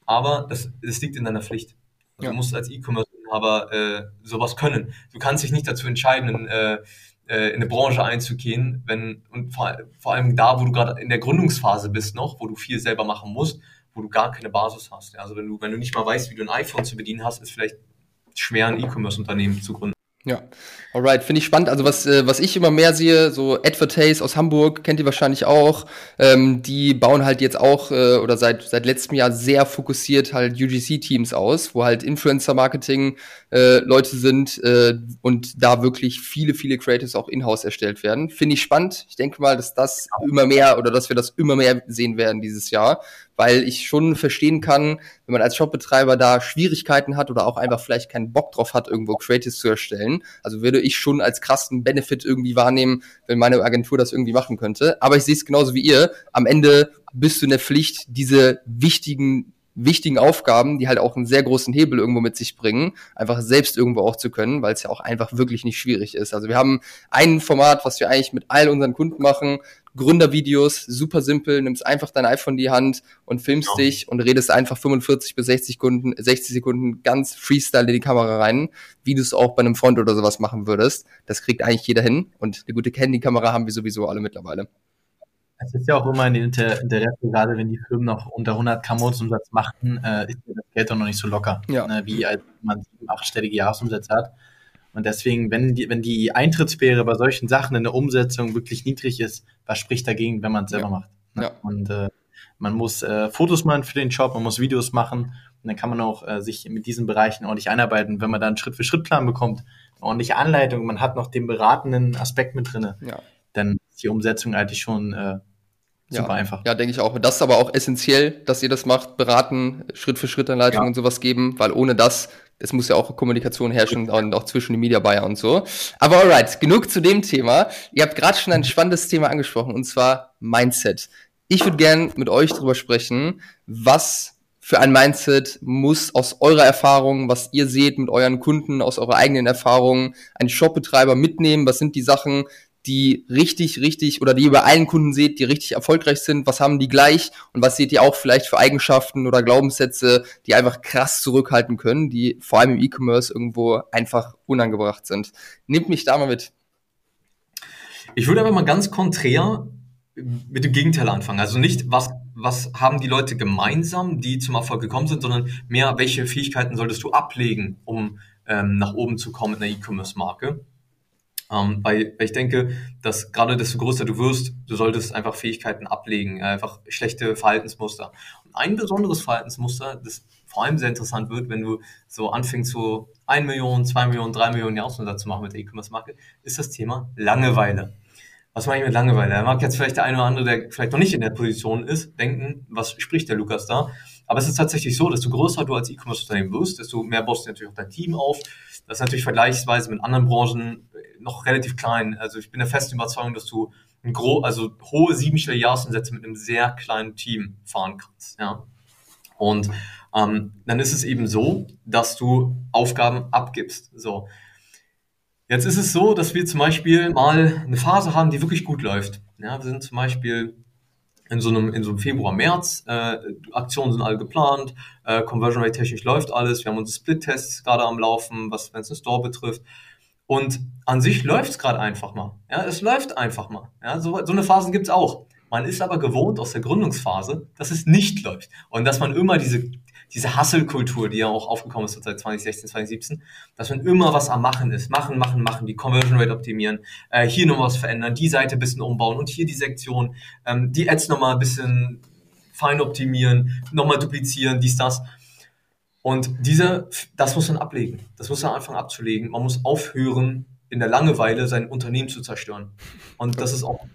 aber das, das liegt in deiner Pflicht. Also ja. Du musst als E-Commerce aber äh, sowas können. Du kannst dich nicht dazu entscheiden, in, äh, äh, in eine Branche einzugehen, wenn und vor, vor allem da, wo du gerade in der Gründungsphase bist noch, wo du viel selber machen musst, wo du gar keine Basis hast. Also wenn du wenn du nicht mal weißt, wie du ein iPhone zu bedienen hast, ist vielleicht schwer ein E-Commerce-Unternehmen zu gründen. Ja, alright, finde ich spannend. Also was, äh, was ich immer mehr sehe, so Advertase aus Hamburg, kennt ihr wahrscheinlich auch, ähm, die bauen halt jetzt auch äh, oder seit, seit letztem Jahr sehr fokussiert halt UGC-Teams aus, wo halt Influencer-Marketing äh, Leute sind äh, und da wirklich viele, viele Creatives auch in-house erstellt werden. Finde ich spannend. Ich denke mal, dass das immer mehr oder dass wir das immer mehr sehen werden dieses Jahr, weil ich schon verstehen kann, wenn man als Shopbetreiber da Schwierigkeiten hat oder auch einfach vielleicht keinen Bock drauf hat, irgendwo Creatives zu erstellen. Also würde ich schon als krassen Benefit irgendwie wahrnehmen, wenn meine Agentur das irgendwie machen könnte. Aber ich sehe es genauso wie ihr. Am Ende bist du in der Pflicht, diese wichtigen wichtigen Aufgaben, die halt auch einen sehr großen Hebel irgendwo mit sich bringen, einfach selbst irgendwo auch zu können, weil es ja auch einfach wirklich nicht schwierig ist. Also wir haben ein Format, was wir eigentlich mit all unseren Kunden machen, Gründervideos, super simpel, nimmst einfach dein iPhone in die Hand und filmst ja. dich und redest einfach 45 bis 60 Sekunden, 60 Sekunden ganz Freestyle in die Kamera rein, wie du es auch bei einem Front oder sowas machen würdest. Das kriegt eigentlich jeder hin und eine gute Handykamera haben wir sowieso alle mittlerweile. Es ist ja auch immer ein Inter Interesse, gerade wenn die Firmen noch unter 100 k Monatsumsatz machen, äh, ist das Geld doch noch nicht so locker, ja. ne, wie als man sieben, achtstellige Jahresumsätze hat. Und deswegen, wenn die, wenn die Eintrittsbarriere bei solchen Sachen in der Umsetzung wirklich niedrig ist, was spricht dagegen, wenn man es selber ja. macht? Ne? Ja. Und äh, man muss äh, Fotos machen für den Job, man muss Videos machen und dann kann man auch äh, sich mit diesen Bereichen ordentlich einarbeiten. Wenn man dann einen Schritt-für-Schritt-Plan bekommt, eine ordentliche Anleitung, man hat noch den beratenden Aspekt mit drin, ja. dann ist die Umsetzung eigentlich schon äh, super ja, einfach. Ja, denke ich auch. Das ist aber auch essentiell, dass ihr das macht, beraten, Schritt für Schritt Anleitungen ja. und sowas geben, weil ohne das es muss ja auch Kommunikation herrschen und auch zwischen den Media Buyer und so. Aber alright, genug zu dem Thema. Ihr habt gerade schon ein spannendes Thema angesprochen und zwar Mindset. Ich würde gern mit euch darüber sprechen, was für ein Mindset muss aus eurer Erfahrung, was ihr seht mit euren Kunden, aus eurer eigenen Erfahrung, ein Shopbetreiber mitnehmen? Was sind die Sachen, die richtig, richtig oder die ihr bei allen Kunden seht, die richtig erfolgreich sind? Was haben die gleich? Und was seht ihr auch vielleicht für Eigenschaften oder Glaubenssätze, die einfach krass zurückhalten können, die vor allem im E-Commerce irgendwo einfach unangebracht sind? Nehmt mich da mal mit. Ich würde aber mal ganz konträr mit dem Gegenteil anfangen. Also nicht, was, was haben die Leute gemeinsam, die zum Erfolg gekommen sind, sondern mehr, welche Fähigkeiten solltest du ablegen, um ähm, nach oben zu kommen in der E-Commerce-Marke. Ähm, weil, weil ich denke, dass gerade desto größer du wirst, du solltest einfach Fähigkeiten ablegen, einfach schlechte Verhaltensmuster. Und ein besonderes Verhaltensmuster, das vor allem sehr interessant wird, wenn du so anfängst, so 1 Million, 2 Millionen, 3 Millionen Jahresumsatz zu machen mit der E-Commerce-Marke, ist das Thema Langeweile. was meine ich mit Langeweile? Da mag jetzt vielleicht der eine oder andere, der vielleicht noch nicht in der Position ist, denken, was spricht der Lukas da? Aber es ist tatsächlich so, desto größer du als E-Commerce-Unternehmen wirst, desto mehr baust du natürlich auch dein Team auf. Das ist natürlich vergleichsweise mit anderen Branchen noch relativ klein. Also ich bin der festen Überzeugung, dass du ein gro also hohe siebenstellige Jahresumsätze mit einem sehr kleinen Team fahren kannst. Ja? Und ähm, dann ist es eben so, dass du Aufgaben abgibst. So. Jetzt ist es so, dass wir zum Beispiel mal eine Phase haben, die wirklich gut läuft. Ja, wir sind zum Beispiel in so einem, in so einem Februar, März, äh, Aktionen sind alle geplant, äh, Conversion Rate technisch läuft alles, wir haben unsere Split-Tests gerade am Laufen, was wenn es den Store betrifft. Und an sich läuft es gerade einfach mal. Ja, es läuft einfach mal. Ja, so, so eine Phase gibt es auch. Man ist aber gewohnt aus der Gründungsphase, dass es nicht läuft. Und dass man immer diese, diese Hustle-Kultur, die ja auch aufgekommen ist seit 2016, 2017, dass man immer was am Machen ist. Machen, machen, machen, die Conversion Rate optimieren, äh, hier noch was verändern, die Seite ein bisschen umbauen und hier die Sektion, ähm, die Ads nochmal ein bisschen fein optimieren, nochmal duplizieren, dies, das. Und diese, das muss man ablegen. Das muss man anfangen abzulegen. Man muss aufhören, in der Langeweile sein Unternehmen zu zerstören. Und das ist auch,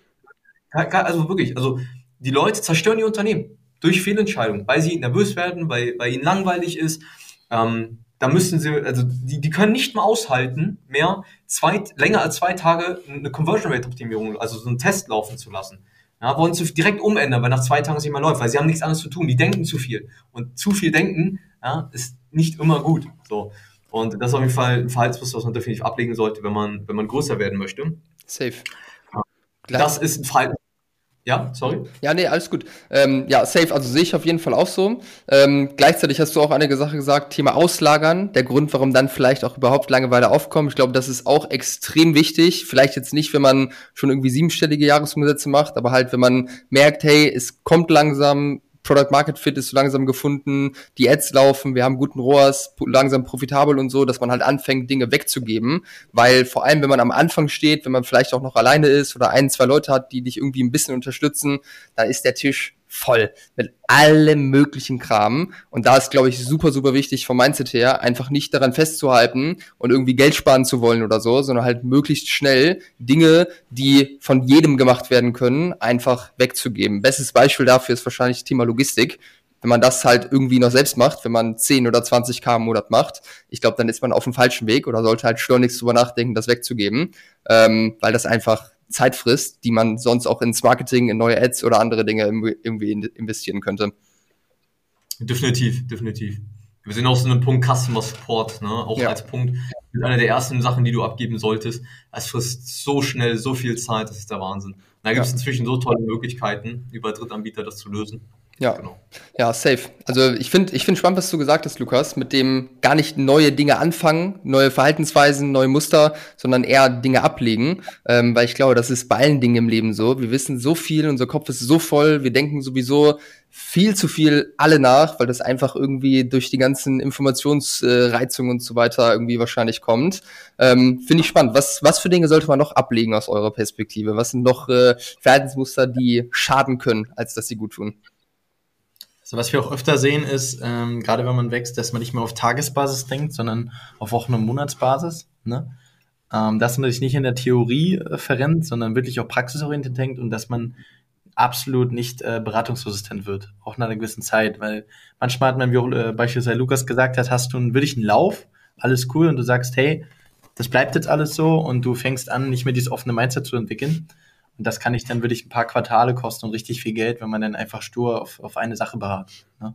also wirklich, also die Leute zerstören ihr Unternehmen durch Fehlentscheidungen, weil sie nervös werden, weil, weil ihnen langweilig ist. Ähm, da müssen sie, also die, die können nicht mehr aushalten, mehr zwei, länger als zwei Tage eine Conversion Rate Optimierung, also so einen Test laufen zu lassen. Ja, wollen sie direkt umändern, weil nach zwei Tagen es nicht mehr läuft, weil sie haben nichts anderes zu tun, die denken zu viel. Und zu viel denken, ja, ist nicht immer gut. So. Und das ist auf jeden Fall ein Verhaltensmuster, was man definitiv ablegen sollte, wenn man, wenn man größer werden möchte. Safe. Ja. Das ist ein Verhalten, ja, sorry. Ja, nee, alles gut. Ähm, ja, safe, also sehe ich auf jeden Fall auch so. Ähm, gleichzeitig hast du auch eine Sache gesagt, Thema Auslagern, der Grund, warum dann vielleicht auch überhaupt Langeweile aufkommt. Ich glaube, das ist auch extrem wichtig. Vielleicht jetzt nicht, wenn man schon irgendwie siebenstellige Jahresumsätze macht, aber halt, wenn man merkt, hey, es kommt langsam, Product Market Fit ist so langsam gefunden, die Ads laufen, wir haben guten ROAS, langsam profitabel und so, dass man halt anfängt, Dinge wegzugeben, weil vor allem, wenn man am Anfang steht, wenn man vielleicht auch noch alleine ist oder ein, zwei Leute hat, die dich irgendwie ein bisschen unterstützen, dann ist der Tisch voll mit allem möglichen Kram. Und da ist, glaube ich, super, super wichtig vom Mindset her, einfach nicht daran festzuhalten und irgendwie Geld sparen zu wollen oder so, sondern halt möglichst schnell Dinge, die von jedem gemacht werden können, einfach wegzugeben. Bestes Beispiel dafür ist wahrscheinlich das Thema Logistik. Wenn man das halt irgendwie noch selbst macht, wenn man 10 oder 20 K im Monat macht, ich glaube, dann ist man auf dem falschen Weg oder sollte halt schleunigst drüber nachdenken, das wegzugeben, ähm, weil das einfach Zeit frisst, die man sonst auch ins Marketing, in neue Ads oder andere Dinge irgendwie investieren könnte. Definitiv, definitiv. Wir sind auch so einem Punkt Customer Support, ne? auch ja. als Punkt. Das ist eine der ersten Sachen, die du abgeben solltest. Es frisst so schnell so viel Zeit, das ist der Wahnsinn. Da gibt es ja. inzwischen so tolle Möglichkeiten, über Drittanbieter das zu lösen. Ja, genau. ja, safe. Also ich finde ich finde spannend, was du gesagt hast, Lukas, mit dem gar nicht neue Dinge anfangen, neue Verhaltensweisen, neue Muster, sondern eher Dinge ablegen, ähm, weil ich glaube, das ist bei allen Dingen im Leben so. Wir wissen so viel, unser Kopf ist so voll, wir denken sowieso viel zu viel alle nach, weil das einfach irgendwie durch die ganzen Informationsreizungen und so weiter irgendwie wahrscheinlich kommt. Ähm, Finde ich spannend. Was, was für Dinge sollte man noch ablegen aus eurer Perspektive? Was sind noch äh, Verhaltensmuster, die schaden können, als dass sie gut tun? So, was wir auch öfter sehen, ist, ähm, gerade wenn man wächst, dass man nicht mehr auf Tagesbasis denkt, sondern auf Wochen- und Monatsbasis. Ne? Ähm, dass man sich nicht in der Theorie äh, verrennt, sondern wirklich auch praxisorientiert denkt und dass man absolut nicht äh, beratungsresistent wird, auch nach einer gewissen Zeit, weil manchmal hat man, wie äh, beispielsweise Lukas gesagt hat, hast du einen wirklichen Lauf, alles cool und du sagst, hey, das bleibt jetzt alles so und du fängst an, nicht mehr dieses offene Mindset zu entwickeln und das kann ich dann wirklich ein paar Quartale kosten und richtig viel Geld, wenn man dann einfach stur auf, auf eine Sache beharrt. Ne?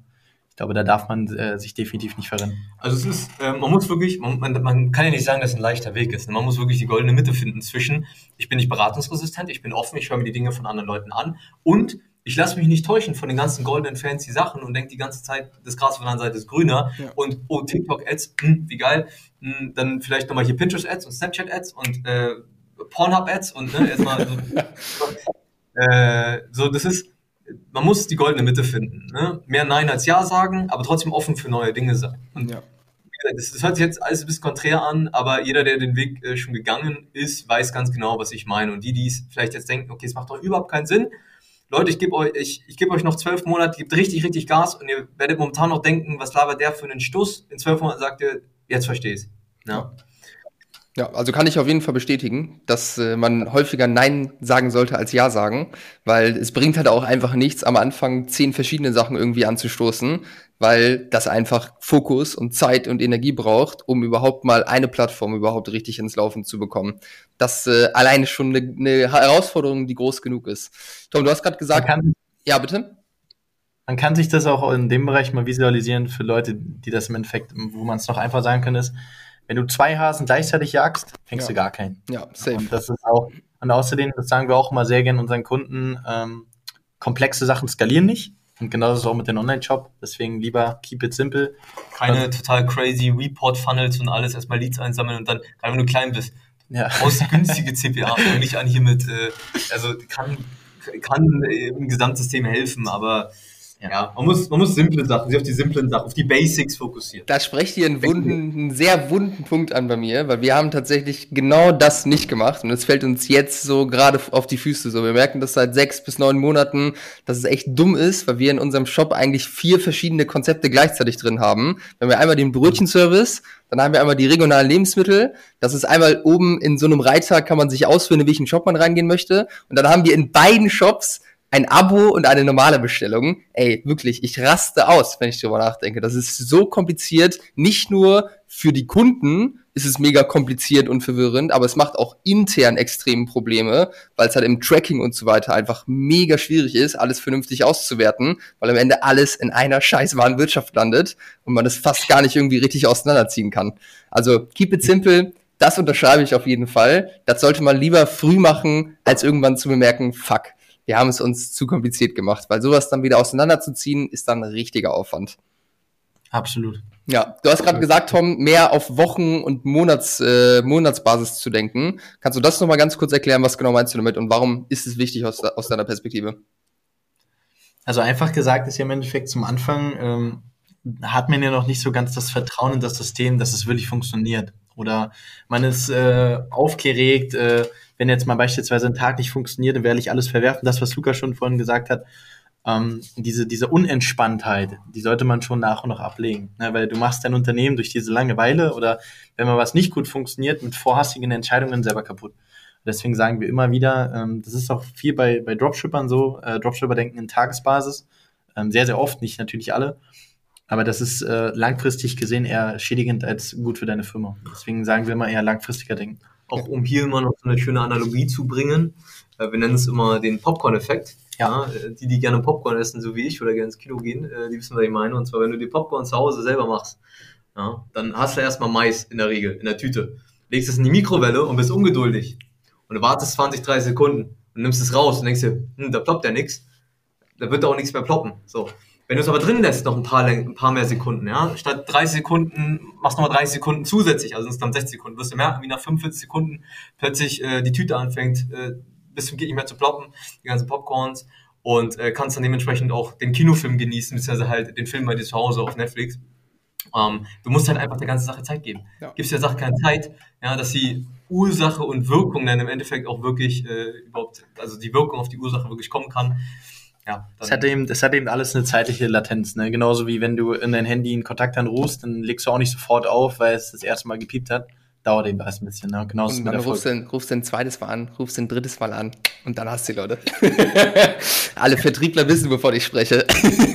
Ich glaube, da darf man äh, sich definitiv nicht verrennen. Also es ist, äh, man muss wirklich, man, man, man kann ja nicht sagen, dass es ein leichter Weg ist. Ne? Man muss wirklich die goldene Mitte finden zwischen, ich bin nicht beratungsresistent, ich bin offen, ich höre mir die Dinge von anderen Leuten an und ich lasse mich nicht täuschen von den ganzen goldenen fancy Sachen und denke die ganze Zeit, das Gras von der anderen Seite ist grüner ja. und oh, TikTok-Ads, hm, wie geil, hm, dann vielleicht nochmal hier Pinterest-Ads und Snapchat-Ads und äh, Pornhub-Ads und ne, erstmal so, äh, so, das ist, man muss die goldene Mitte finden. Ne? Mehr Nein als Ja sagen, aber trotzdem offen für neue Dinge sein. Und ja. das, das, hört sich jetzt alles ein bisschen konträr an, aber jeder, der den Weg äh, schon gegangen ist, weiß ganz genau, was ich meine. Und die, die es vielleicht jetzt denken, okay, es macht doch überhaupt keinen Sinn, Leute, ich gebe euch, ich, ich gebe euch noch zwölf Monate, gebt richtig, richtig Gas und ihr werdet momentan noch denken, was labert der für einen Stuss? In zwölf Monaten sagt ihr, jetzt verstehe ich Ja. Ja, also kann ich auf jeden Fall bestätigen, dass äh, man häufiger Nein sagen sollte als Ja sagen, weil es bringt halt auch einfach nichts, am Anfang zehn verschiedene Sachen irgendwie anzustoßen, weil das einfach Fokus und Zeit und Energie braucht, um überhaupt mal eine Plattform überhaupt richtig ins Laufen zu bekommen. Das äh, alleine schon eine, eine Herausforderung, die groß genug ist. Tom, du hast gerade gesagt, ja bitte. Man kann sich das auch in dem Bereich mal visualisieren für Leute, die das im Endeffekt, wo man es noch einfach sagen kann, ist, wenn du zwei Hasen gleichzeitig jagst, fängst ja. du gar keinen. Ja, safe. Und das ist auch, und außerdem, das sagen wir auch immer sehr gerne unseren Kunden, ähm, komplexe Sachen skalieren nicht. Und genauso ist es auch mit dem Online-Shop. Deswegen lieber keep it simple. Keine also, total crazy Report-Funnels und alles erstmal Leads einsammeln und dann, gerade wenn du klein bist, ja. brauchst günstige CPA nicht an hier mit, äh, also kann, kann im Gesamtsystem helfen, aber ja, man muss, man muss simple Sachen, sich auf die simplen Sachen, auf die Basics fokussieren. Da sprecht ihr einen, wunden, einen sehr wunden Punkt an bei mir, weil wir haben tatsächlich genau das nicht gemacht und es fällt uns jetzt so gerade auf die Füße so. Wir merken das seit sechs bis neun Monaten, dass es echt dumm ist, weil wir in unserem Shop eigentlich vier verschiedene Konzepte gleichzeitig drin haben. Wir haben ja einmal den Brötchenservice, dann haben wir einmal die regionalen Lebensmittel. Das ist einmal oben in so einem Reiter kann man sich ausführen, in welchen Shop man reingehen möchte. Und dann haben wir in beiden Shops ein Abo und eine normale Bestellung. Ey, wirklich, ich raste aus, wenn ich darüber nachdenke. Das ist so kompliziert. Nicht nur für die Kunden ist es mega kompliziert und verwirrend, aber es macht auch intern extreme Probleme, weil es halt im Tracking und so weiter einfach mega schwierig ist, alles vernünftig auszuwerten, weil am Ende alles in einer scheiß Wirtschaft landet und man das fast gar nicht irgendwie richtig auseinanderziehen kann. Also keep it simple. Das unterschreibe ich auf jeden Fall. Das sollte man lieber früh machen, als irgendwann zu bemerken, fuck, wir haben es uns zu kompliziert gemacht, weil sowas dann wieder auseinanderzuziehen, ist dann ein richtiger Aufwand. Absolut. Ja, du hast gerade gesagt, Tom, mehr auf Wochen- und Monats, äh, Monatsbasis zu denken. Kannst du das nochmal ganz kurz erklären, was genau meinst du damit und warum ist es wichtig aus, aus deiner Perspektive? Also einfach gesagt ist ja im Endeffekt zum Anfang, ähm, hat man ja noch nicht so ganz das Vertrauen in das System, dass es wirklich funktioniert. Oder man ist äh, aufgeregt, äh, wenn jetzt mal beispielsweise ein Tag nicht funktioniert, dann werde ich alles verwerfen. Das, was Luca schon vorhin gesagt hat, ähm, diese, diese Unentspanntheit, die sollte man schon nach und nach ablegen. Ne? Weil du machst dein Unternehmen durch diese Langeweile oder wenn mal was nicht gut funktioniert, mit vorhastigen Entscheidungen selber kaputt. Deswegen sagen wir immer wieder, ähm, das ist auch viel bei, bei Dropshippern so, äh, Dropshipper denken in Tagesbasis, ähm, sehr, sehr oft, nicht natürlich alle. Aber das ist äh, langfristig gesehen eher schädigend als gut für deine Firma. Deswegen sagen wir immer eher langfristiger denken. Auch um hier immer noch so eine schöne Analogie zu bringen. Äh, wir nennen es immer den Popcorn-Effekt. Ja, äh, die, die gerne Popcorn essen, so wie ich, oder gerne ins Kino gehen, äh, die wissen, was ich meine. Und zwar, wenn du dir Popcorn zu Hause selber machst, ja, dann hast du erstmal Mais in der Regel, in der Tüte. Legst es in die Mikrowelle und bist ungeduldig. Und du wartest 20, 30 Sekunden und nimmst es raus und denkst dir, hm, da ploppt ja nichts. Da wird da auch nichts mehr ploppen. So. Wenn du es aber drin lässt, noch ein paar, ein paar mehr Sekunden, ja, statt 30 Sekunden, machst du nochmal 30 Sekunden zusätzlich, also dann 60 Sekunden, wirst du merken, wie nach 45 Sekunden plötzlich äh, die Tüte anfängt, äh, bis zum geht nicht mehr zu ploppen, die ganzen Popcorns und äh, kannst dann dementsprechend auch den Kinofilm genießen, beziehungsweise halt den Film bei dir zu Hause auf Netflix. Ähm, du musst halt einfach der ganzen Sache Zeit geben. Ja. Gibst der Sache keine Zeit, ja, dass die Ursache und Wirkung dann im Endeffekt auch wirklich äh, überhaupt, also die Wirkung auf die Ursache wirklich kommen kann ja. Das hat, eben, das hat eben alles eine zeitliche Latenz, ne? Genauso wie wenn du in dein Handy einen Kontakt anrufst, dann legst du auch nicht sofort auf, weil es das erste Mal gepiept hat dauert eben erst ein bisschen. Ne? Genau und dann rufst du, ein, rufst du ein zweites Mal an, rufst ein drittes Mal an und dann hast du die Leute. Alle Vertriebler wissen, wovon ich spreche.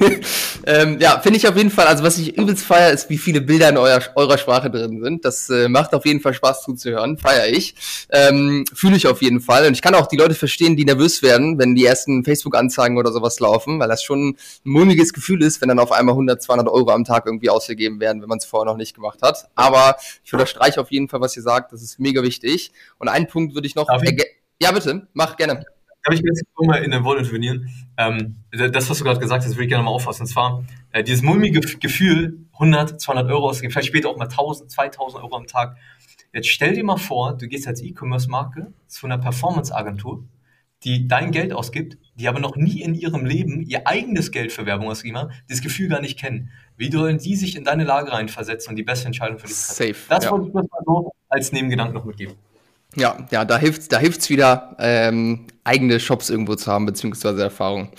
ähm, ja, finde ich auf jeden Fall, also was ich übelst feier, ist, wie viele Bilder in eurer, eurer Sprache drin sind. Das äh, macht auf jeden Fall Spaß zuzuhören, feier ich. Ähm, Fühle ich auf jeden Fall. Und ich kann auch die Leute verstehen, die nervös werden, wenn die ersten Facebook-Anzeigen oder sowas laufen, weil das schon ein mulmiges Gefühl ist, wenn dann auf einmal 100, 200 Euro am Tag irgendwie ausgegeben werden, wenn man es vorher noch nicht gemacht hat. Aber ich unterstreiche auf jeden Fall, was ihr sagt. Das ist mega wichtig. Und einen Punkt würde ich noch. Ich? Ja, bitte, mach gerne. Darf ich jetzt mal in den Wort intervenieren? Ähm, das, was du gerade gesagt hast, würde ich gerne mal auffassen. Und zwar, äh, dieses mulmige Gefühl, 100, 200 Euro ausgeben, vielleicht später auch mal 1000, 2000 Euro am Tag. Jetzt stell dir mal vor, du gehst als E-Commerce-Marke zu einer Performance-Agentur, die dein Geld ausgibt, die aber noch nie in ihrem Leben ihr eigenes Geld für Werbung ausgegeben haben, das Gefühl gar nicht kennen. Wie sollen die sich in deine Lage reinversetzen und die beste Entscheidung für dich treffen? Safe. Das ja. wollte ich mir mal so als Nebengedanken noch mitgeben. Ja, ja, da hilft's, da hilft's wieder, ähm, eigene Shops irgendwo zu haben, beziehungsweise Erfahrung.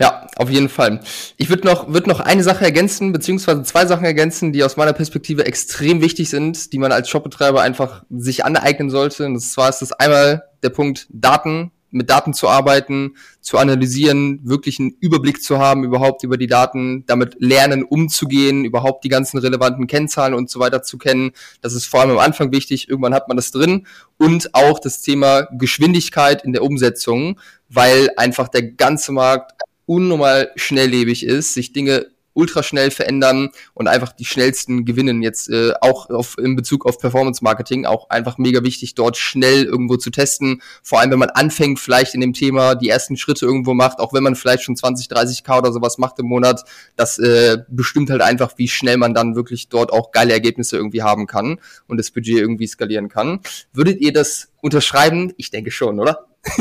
Ja, auf jeden Fall. Ich würde noch, würd noch eine Sache ergänzen, beziehungsweise zwei Sachen ergänzen, die aus meiner Perspektive extrem wichtig sind, die man als Shopbetreiber einfach sich aneignen sollte. Und zwar ist das einmal der Punkt Daten, mit Daten zu arbeiten, zu analysieren, wirklich einen Überblick zu haben überhaupt über die Daten, damit lernen, umzugehen, überhaupt die ganzen relevanten Kennzahlen und so weiter zu kennen. Das ist vor allem am Anfang wichtig. Irgendwann hat man das drin. Und auch das Thema Geschwindigkeit in der Umsetzung, weil einfach der ganze Markt unnormal schnelllebig ist, sich Dinge ultraschnell verändern und einfach die schnellsten gewinnen. Jetzt äh, auch auf, in Bezug auf Performance Marketing auch einfach mega wichtig, dort schnell irgendwo zu testen. Vor allem, wenn man anfängt, vielleicht in dem Thema die ersten Schritte irgendwo macht, auch wenn man vielleicht schon 20, 30k oder sowas macht im Monat, das äh, bestimmt halt einfach, wie schnell man dann wirklich dort auch geile Ergebnisse irgendwie haben kann und das Budget irgendwie skalieren kann. Würdet ihr das unterschreiben? Ich denke schon, oder?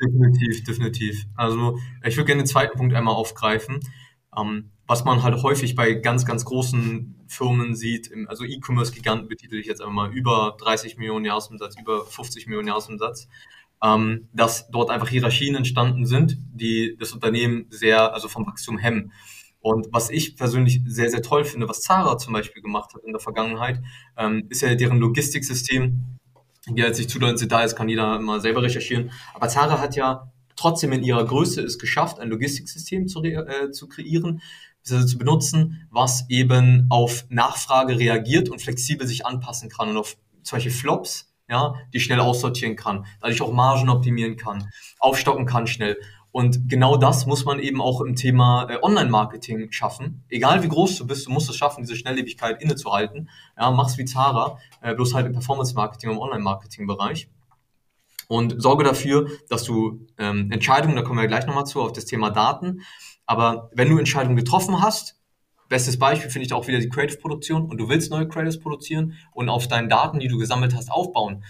definitiv, definitiv. Also ich würde gerne den zweiten Punkt einmal aufgreifen. Ähm, was man halt häufig bei ganz, ganz großen Firmen sieht, im, also E-Commerce-Giganten betitel ich jetzt einmal über 30 Millionen Jahresumsatz, über 50 Millionen Jahresumsatz, ähm, dass dort einfach Hierarchien entstanden sind, die das Unternehmen sehr, also vom Wachstum hemmen. Und was ich persönlich sehr, sehr toll finde, was Zara zum Beispiel gemacht hat in der Vergangenheit, ähm, ist ja deren Logistiksystem. Die jetzt nicht zu ins Detail ist, kann jeder mal selber recherchieren. Aber Zara hat ja trotzdem in ihrer Größe es geschafft, ein Logistiksystem zu, äh, zu kreieren, also zu benutzen, was eben auf Nachfrage reagiert und flexibel sich anpassen kann und auf solche Flops, ja, die schnell aussortieren kann, dadurch auch Margen optimieren kann, aufstocken kann schnell. Und genau das muss man eben auch im Thema äh, Online-Marketing schaffen. Egal wie groß du bist, du musst es schaffen, diese Schnelllebigkeit innezuhalten. Ja, mach's wie Zara, äh, bloß halt im Performance-Marketing, im Online-Marketing-Bereich und sorge dafür, dass du ähm, Entscheidungen, da kommen wir gleich nochmal zu, auf das Thema Daten, aber wenn du Entscheidungen getroffen hast, bestes Beispiel finde ich auch wieder die Creative-Produktion und du willst neue Creatives produzieren und auf deinen Daten, die du gesammelt hast, aufbauen,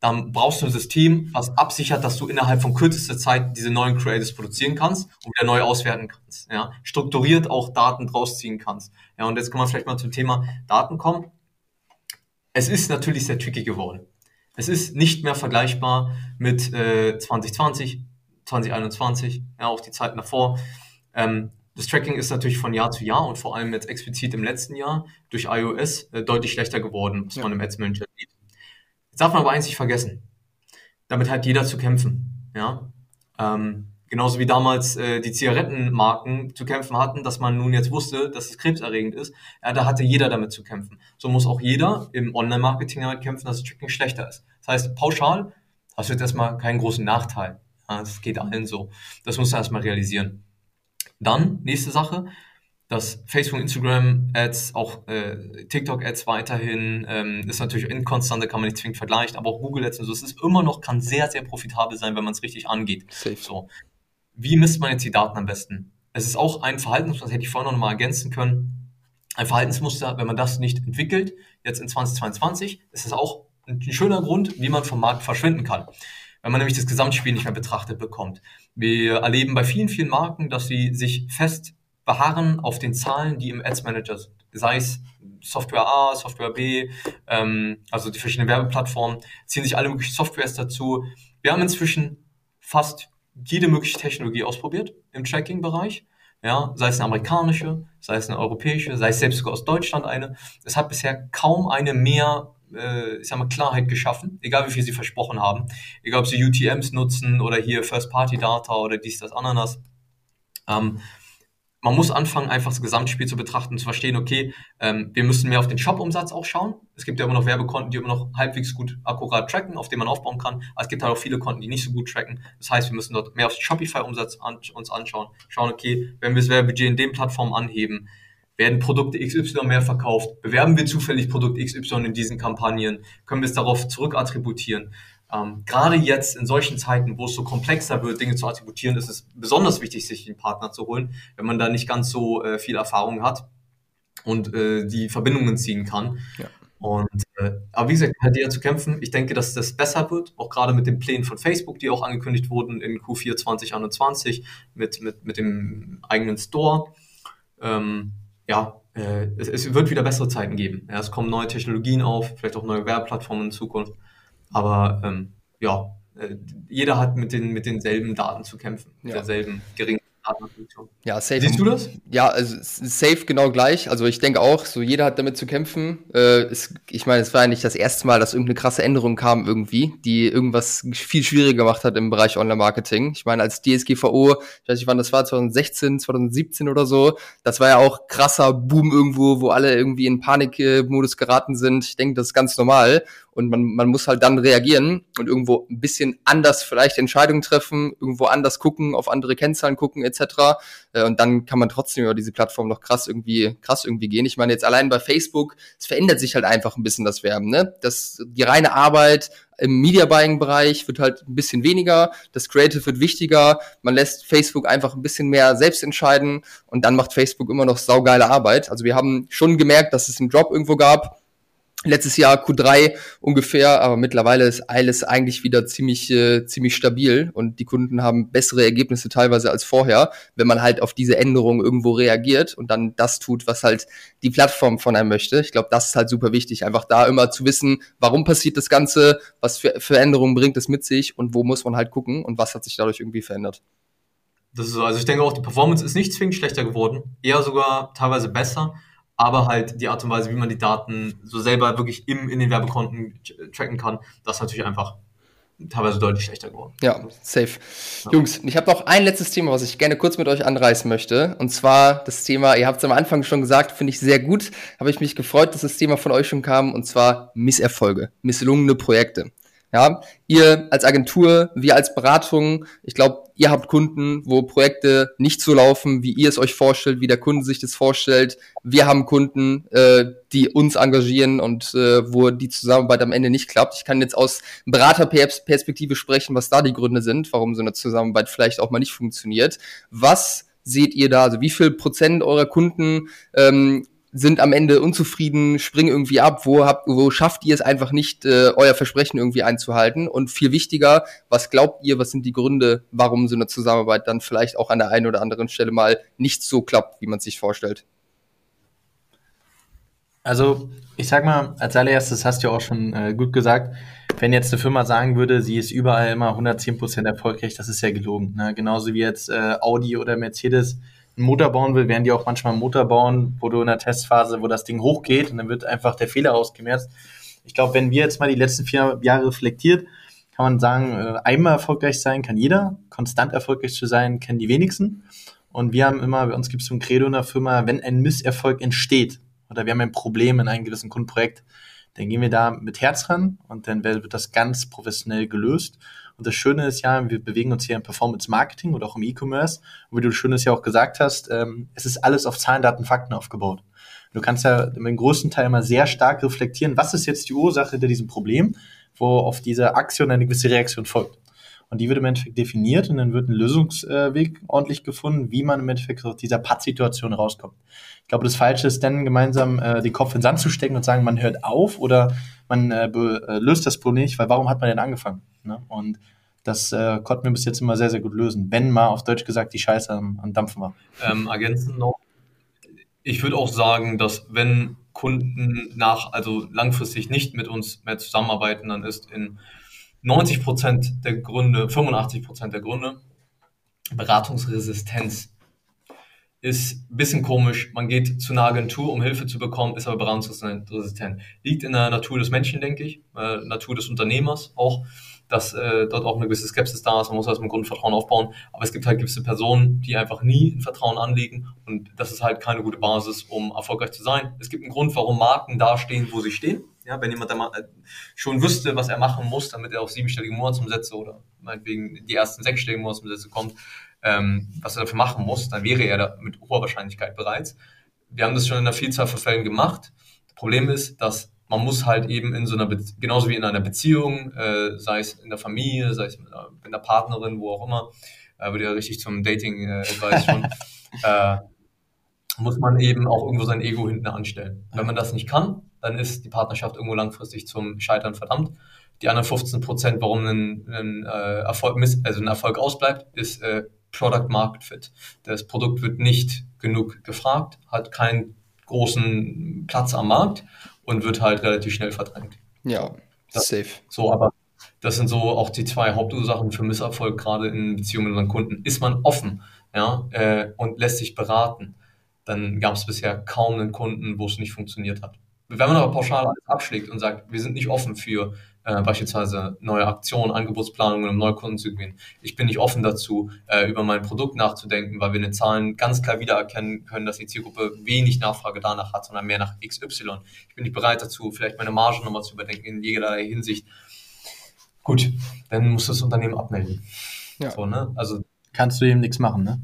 dann brauchst du ein System, was absichert, dass du innerhalb von kürzester Zeit diese neuen Creatives produzieren kannst und wieder neu auswerten kannst. Ja? Strukturiert auch Daten draus ziehen kannst. Ja, und jetzt kann man vielleicht mal zum Thema Daten kommen. Es ist natürlich sehr tricky geworden. Es ist nicht mehr vergleichbar mit äh, 2020, 2021, ja, auch die Zeiten davor. Ähm, das Tracking ist natürlich von Jahr zu Jahr und vor allem jetzt explizit im letzten Jahr durch iOS äh, deutlich schlechter geworden, was ja. man im Ads Manager sieht. Jetzt darf man aber eins nicht vergessen. Damit hat jeder zu kämpfen. Ja? Ähm, Genauso wie damals äh, die Zigarettenmarken zu kämpfen hatten, dass man nun jetzt wusste, dass es krebserregend ist. Ja, da hatte jeder damit zu kämpfen. So muss auch jeder im Online-Marketing damit kämpfen, dass das Tracking schlechter ist. Das heißt, pauschal hast du jetzt erstmal keinen großen Nachteil. Ja, das geht allen so. Das musst du erstmal realisieren. Dann, nächste Sache, dass Facebook, Instagram Ads, auch äh, TikTok Ads weiterhin ähm, ist natürlich inkonstant, da kann man nicht zwingend vergleichen, aber auch Google Ads und so, es ist immer noch, kann sehr, sehr profitabel sein, wenn man es richtig angeht. Safe. So. Wie misst man jetzt die Daten am besten? Es ist auch ein Verhaltensmuster, das hätte ich vorhin noch mal ergänzen können. Ein Verhaltensmuster, wenn man das nicht entwickelt, jetzt in 2022, ist es auch ein schöner Grund, wie man vom Markt verschwinden kann. Wenn man nämlich das Gesamtspiel nicht mehr betrachtet bekommt. Wir erleben bei vielen, vielen Marken, dass sie sich fest beharren auf den Zahlen, die im Ads Manager sind. Sei es Software A, Software B, ähm, also die verschiedenen Werbeplattformen, ziehen sich alle möglichen Softwares dazu. Wir haben inzwischen fast jede mögliche Technologie ausprobiert im Tracking-Bereich. Ja, sei es eine amerikanische, sei es eine europäische, sei es selbst sogar aus Deutschland eine. Es hat bisher kaum eine mehr, äh, ich sag mal, Klarheit geschaffen, egal wie viel sie versprochen haben. Egal ob sie UTMs nutzen oder hier First-Party-Data oder dies, das, Ananas. Ähm, man muss anfangen, einfach das Gesamtspiel zu betrachten, zu verstehen, okay, ähm, wir müssen mehr auf den Shop-Umsatz auch schauen. Es gibt ja immer noch Werbekonten, die immer noch halbwegs gut akkurat tracken, auf denen man aufbauen kann. Aber es gibt halt auch viele Konten, die nicht so gut tracken. Das heißt, wir müssen dort mehr auf den Shopify-Umsatz an, uns anschauen. Schauen, okay, wenn wir das Werbebudget in den Plattformen anheben, werden Produkte XY mehr verkauft? Bewerben wir zufällig Produkt XY in diesen Kampagnen? Können wir es darauf zurückattributieren? Ähm, gerade jetzt in solchen Zeiten, wo es so komplexer wird, Dinge zu attributieren, ist es besonders wichtig, sich einen Partner zu holen, wenn man da nicht ganz so äh, viel Erfahrung hat und äh, die Verbindungen ziehen kann. Ja. Und äh, aber wie gesagt, halt eher zu kämpfen. Ich denke, dass das besser wird, auch gerade mit den Plänen von Facebook, die auch angekündigt wurden in Q4 2021 mit, mit, mit dem eigenen Store. Ähm, ja, äh, es, es, wird wieder bessere Zeiten geben. Ja, es kommen neue Technologien auf, vielleicht auch neue Werbeplattformen in Zukunft. Aber ähm, ja, äh, jeder hat mit, den, mit denselben Daten zu kämpfen, Ja. derselben geringen Datenfunktion. Ja, safe. Siehst du das? Ja, also safe genau gleich. Also ich denke auch, so jeder hat damit zu kämpfen. Äh, es, ich meine, es war ja nicht das erste Mal, dass irgendeine krasse Änderung kam irgendwie, die irgendwas viel schwieriger gemacht hat im Bereich Online-Marketing. Ich meine, als DSGVO, ich weiß nicht wann das war, 2016, 2017 oder so, das war ja auch krasser Boom irgendwo, wo alle irgendwie in Panikmodus geraten sind. Ich denke, das ist ganz normal. Und man, man muss halt dann reagieren und irgendwo ein bisschen anders vielleicht Entscheidungen treffen, irgendwo anders gucken, auf andere Kennzahlen gucken etc. Äh, Und dann kann man trotzdem über diese Plattform noch krass irgendwie, krass irgendwie gehen. Ich meine, jetzt allein bei Facebook, es verändert sich halt einfach ein bisschen das Werben, ne? Das, die reine Arbeit im Media Buying Bereich wird halt ein bisschen weniger, das Creative wird wichtiger, man lässt Facebook einfach ein bisschen mehr selbst entscheiden und dann macht Facebook immer noch saugeile Arbeit. Also wir haben schon gemerkt, dass es einen Drop irgendwo gab, letztes Jahr Q3 ungefähr, aber mittlerweile ist alles eigentlich wieder ziemlich, äh, ziemlich stabil und die Kunden haben bessere Ergebnisse teilweise als vorher, wenn man halt auf diese Änderungen irgendwo reagiert und dann das tut, was halt die Plattform von einem möchte. Ich glaube, das ist halt super wichtig, einfach da immer zu wissen, warum passiert das Ganze, was für Veränderungen bringt es mit sich und wo muss man halt gucken und was hat sich dadurch irgendwie verändert. Das ist so. Also ich denke auch, die Performance ist nicht zwingend schlechter geworden, eher sogar teilweise besser, aber halt die Art und Weise, wie man die Daten so selber wirklich im, in den Werbekonten tracken kann, das ist natürlich einfach teilweise deutlich schlechter geworden. Ja, safe. Jungs, ich habe noch ein letztes Thema, was ich gerne kurz mit euch anreißen möchte. Und zwar das Thema, ihr habt es am Anfang schon gesagt, finde ich sehr gut. Habe ich mich gefreut, dass das Thema von euch schon kam. Und zwar Misserfolge, misslungene Projekte. Ja, ihr als Agentur, wir als Beratung, ich glaube, ihr habt Kunden, wo Projekte nicht so laufen, wie ihr es euch vorstellt, wie der Kunde sich das vorstellt. Wir haben Kunden, äh, die uns engagieren und äh, wo die Zusammenarbeit am Ende nicht klappt. Ich kann jetzt aus Beraterperspektive sprechen, was da die Gründe sind, warum so eine Zusammenarbeit vielleicht auch mal nicht funktioniert. Was seht ihr da? Also wie viel Prozent eurer Kunden ähm, sind am Ende unzufrieden, springen irgendwie ab, wo habt, wo schafft ihr es einfach nicht, äh, euer Versprechen irgendwie einzuhalten? Und viel wichtiger, was glaubt ihr, was sind die Gründe, warum so eine Zusammenarbeit dann vielleicht auch an der einen oder anderen Stelle mal nicht so klappt, wie man sich vorstellt? Also, ich sag mal, als allererstes hast du ja auch schon äh, gut gesagt, wenn jetzt eine Firma sagen würde, sie ist überall immer 110% erfolgreich, das ist ja gelogen. Ne? Genauso wie jetzt äh, Audi oder Mercedes einen Motor bauen will, werden die auch manchmal einen Motor bauen, wo du in der Testphase, wo das Ding hochgeht und dann wird einfach der Fehler ausgemerzt. Ich glaube, wenn wir jetzt mal die letzten vier Jahre reflektiert, kann man sagen, äh, einmal erfolgreich sein kann jeder, konstant erfolgreich zu sein, kennen die wenigsten. Und wir haben immer, bei uns gibt es so ein Credo in der Firma, wenn ein Misserfolg entsteht oder wir haben ein Problem in einem gewissen Kundenprojekt, dann gehen wir da mit Herz ran und dann wird das ganz professionell gelöst. Und das Schöne ist ja, wir bewegen uns hier im Performance Marketing oder auch im E-Commerce. Und wie du Schönes ja auch gesagt hast, ähm, es ist alles auf Zahlen, Daten, Fakten aufgebaut. Du kannst ja im größten Teil immer sehr stark reflektieren, was ist jetzt die Ursache hinter diesem Problem, wo auf diese Aktion eine gewisse Reaktion folgt. Und die wird im Endeffekt definiert und dann wird ein Lösungsweg ordentlich gefunden, wie man im Endeffekt aus dieser Pattsituation rauskommt. Ich glaube, das Falsche ist dann gemeinsam äh, den Kopf in den Sand zu stecken und sagen, man hört auf oder man äh, äh, löst das Problem nicht, weil warum hat man denn angefangen? Ne? Und das äh, konnten wir bis jetzt immer sehr, sehr gut lösen, wenn mal auf Deutsch gesagt die Scheiße am, am Dampfen war. ähm, ergänzend noch. Ich würde auch sagen, dass wenn Kunden nach, also langfristig nicht mit uns mehr zusammenarbeiten, dann ist in 90 Prozent der Gründe, 85 Prozent der Gründe Beratungsresistenz. Ist ein bisschen komisch. Man geht zu einer Agentur, um Hilfe zu bekommen, ist aber beratungsresistent. Liegt in der Natur des Menschen, denke ich, äh, Natur des Unternehmers auch, dass äh, dort auch eine gewisse Skepsis da ist. Man muss erstmal Grundvertrauen aufbauen. Aber es gibt halt gewisse Personen, die einfach nie ein Vertrauen anlegen. Und das ist halt keine gute Basis, um erfolgreich zu sein. Es gibt einen Grund, warum Marken da stehen, wo sie stehen. Ja, wenn jemand äh, schon wüsste, was er machen muss, damit er auf siebenstellige Monatsumsätze oder meinetwegen die ersten sechsstelligen Monatsumsätze kommt, ähm, was er dafür machen muss, dann wäre er da mit hoher Wahrscheinlichkeit bereits. Wir haben das schon in einer Vielzahl von Fällen gemacht. Das Problem ist, dass man muss halt eben in so einer, Be genauso wie in einer Beziehung, äh, sei es in der Familie, sei es mit einer, mit einer Partnerin, wo auch immer, äh, wird ja richtig zum Dating-Advice schon, äh, muss man eben auch irgendwo sein Ego hinten anstellen. Wenn man das nicht kann, dann ist die Partnerschaft irgendwo langfristig zum Scheitern verdammt. Die anderen 15 Prozent, warum ein, ein, äh, Erfolg, also ein Erfolg ausbleibt, ist äh, Product Market Fit. Das Produkt wird nicht genug gefragt, hat keinen großen Platz am Markt und wird halt relativ schnell verdrängt. Ja, Das- safe. So, aber das sind so auch die zwei Hauptursachen für Misserfolg, gerade in Beziehungen mit unseren Kunden. Ist man offen ja, äh, und lässt sich beraten, dann gab es bisher kaum einen Kunden, wo es nicht funktioniert hat. Wenn man aber pauschal alles abschlägt und sagt, wir sind nicht offen für äh, beispielsweise neue Aktionen, Angebotsplanungen, um neue Kunden zu gewinnen. Ich bin nicht offen dazu, äh, über mein Produkt nachzudenken, weil wir in den Zahlen ganz klar wiedererkennen können, dass die Zielgruppe wenig Nachfrage danach hat, sondern mehr nach XY. Ich bin nicht bereit dazu, vielleicht meine Marge nochmal zu überdenken in jederlei Hinsicht. Gut, dann muss das Unternehmen abmelden. Ja. So, ne? Also kannst du eben nichts machen, ne?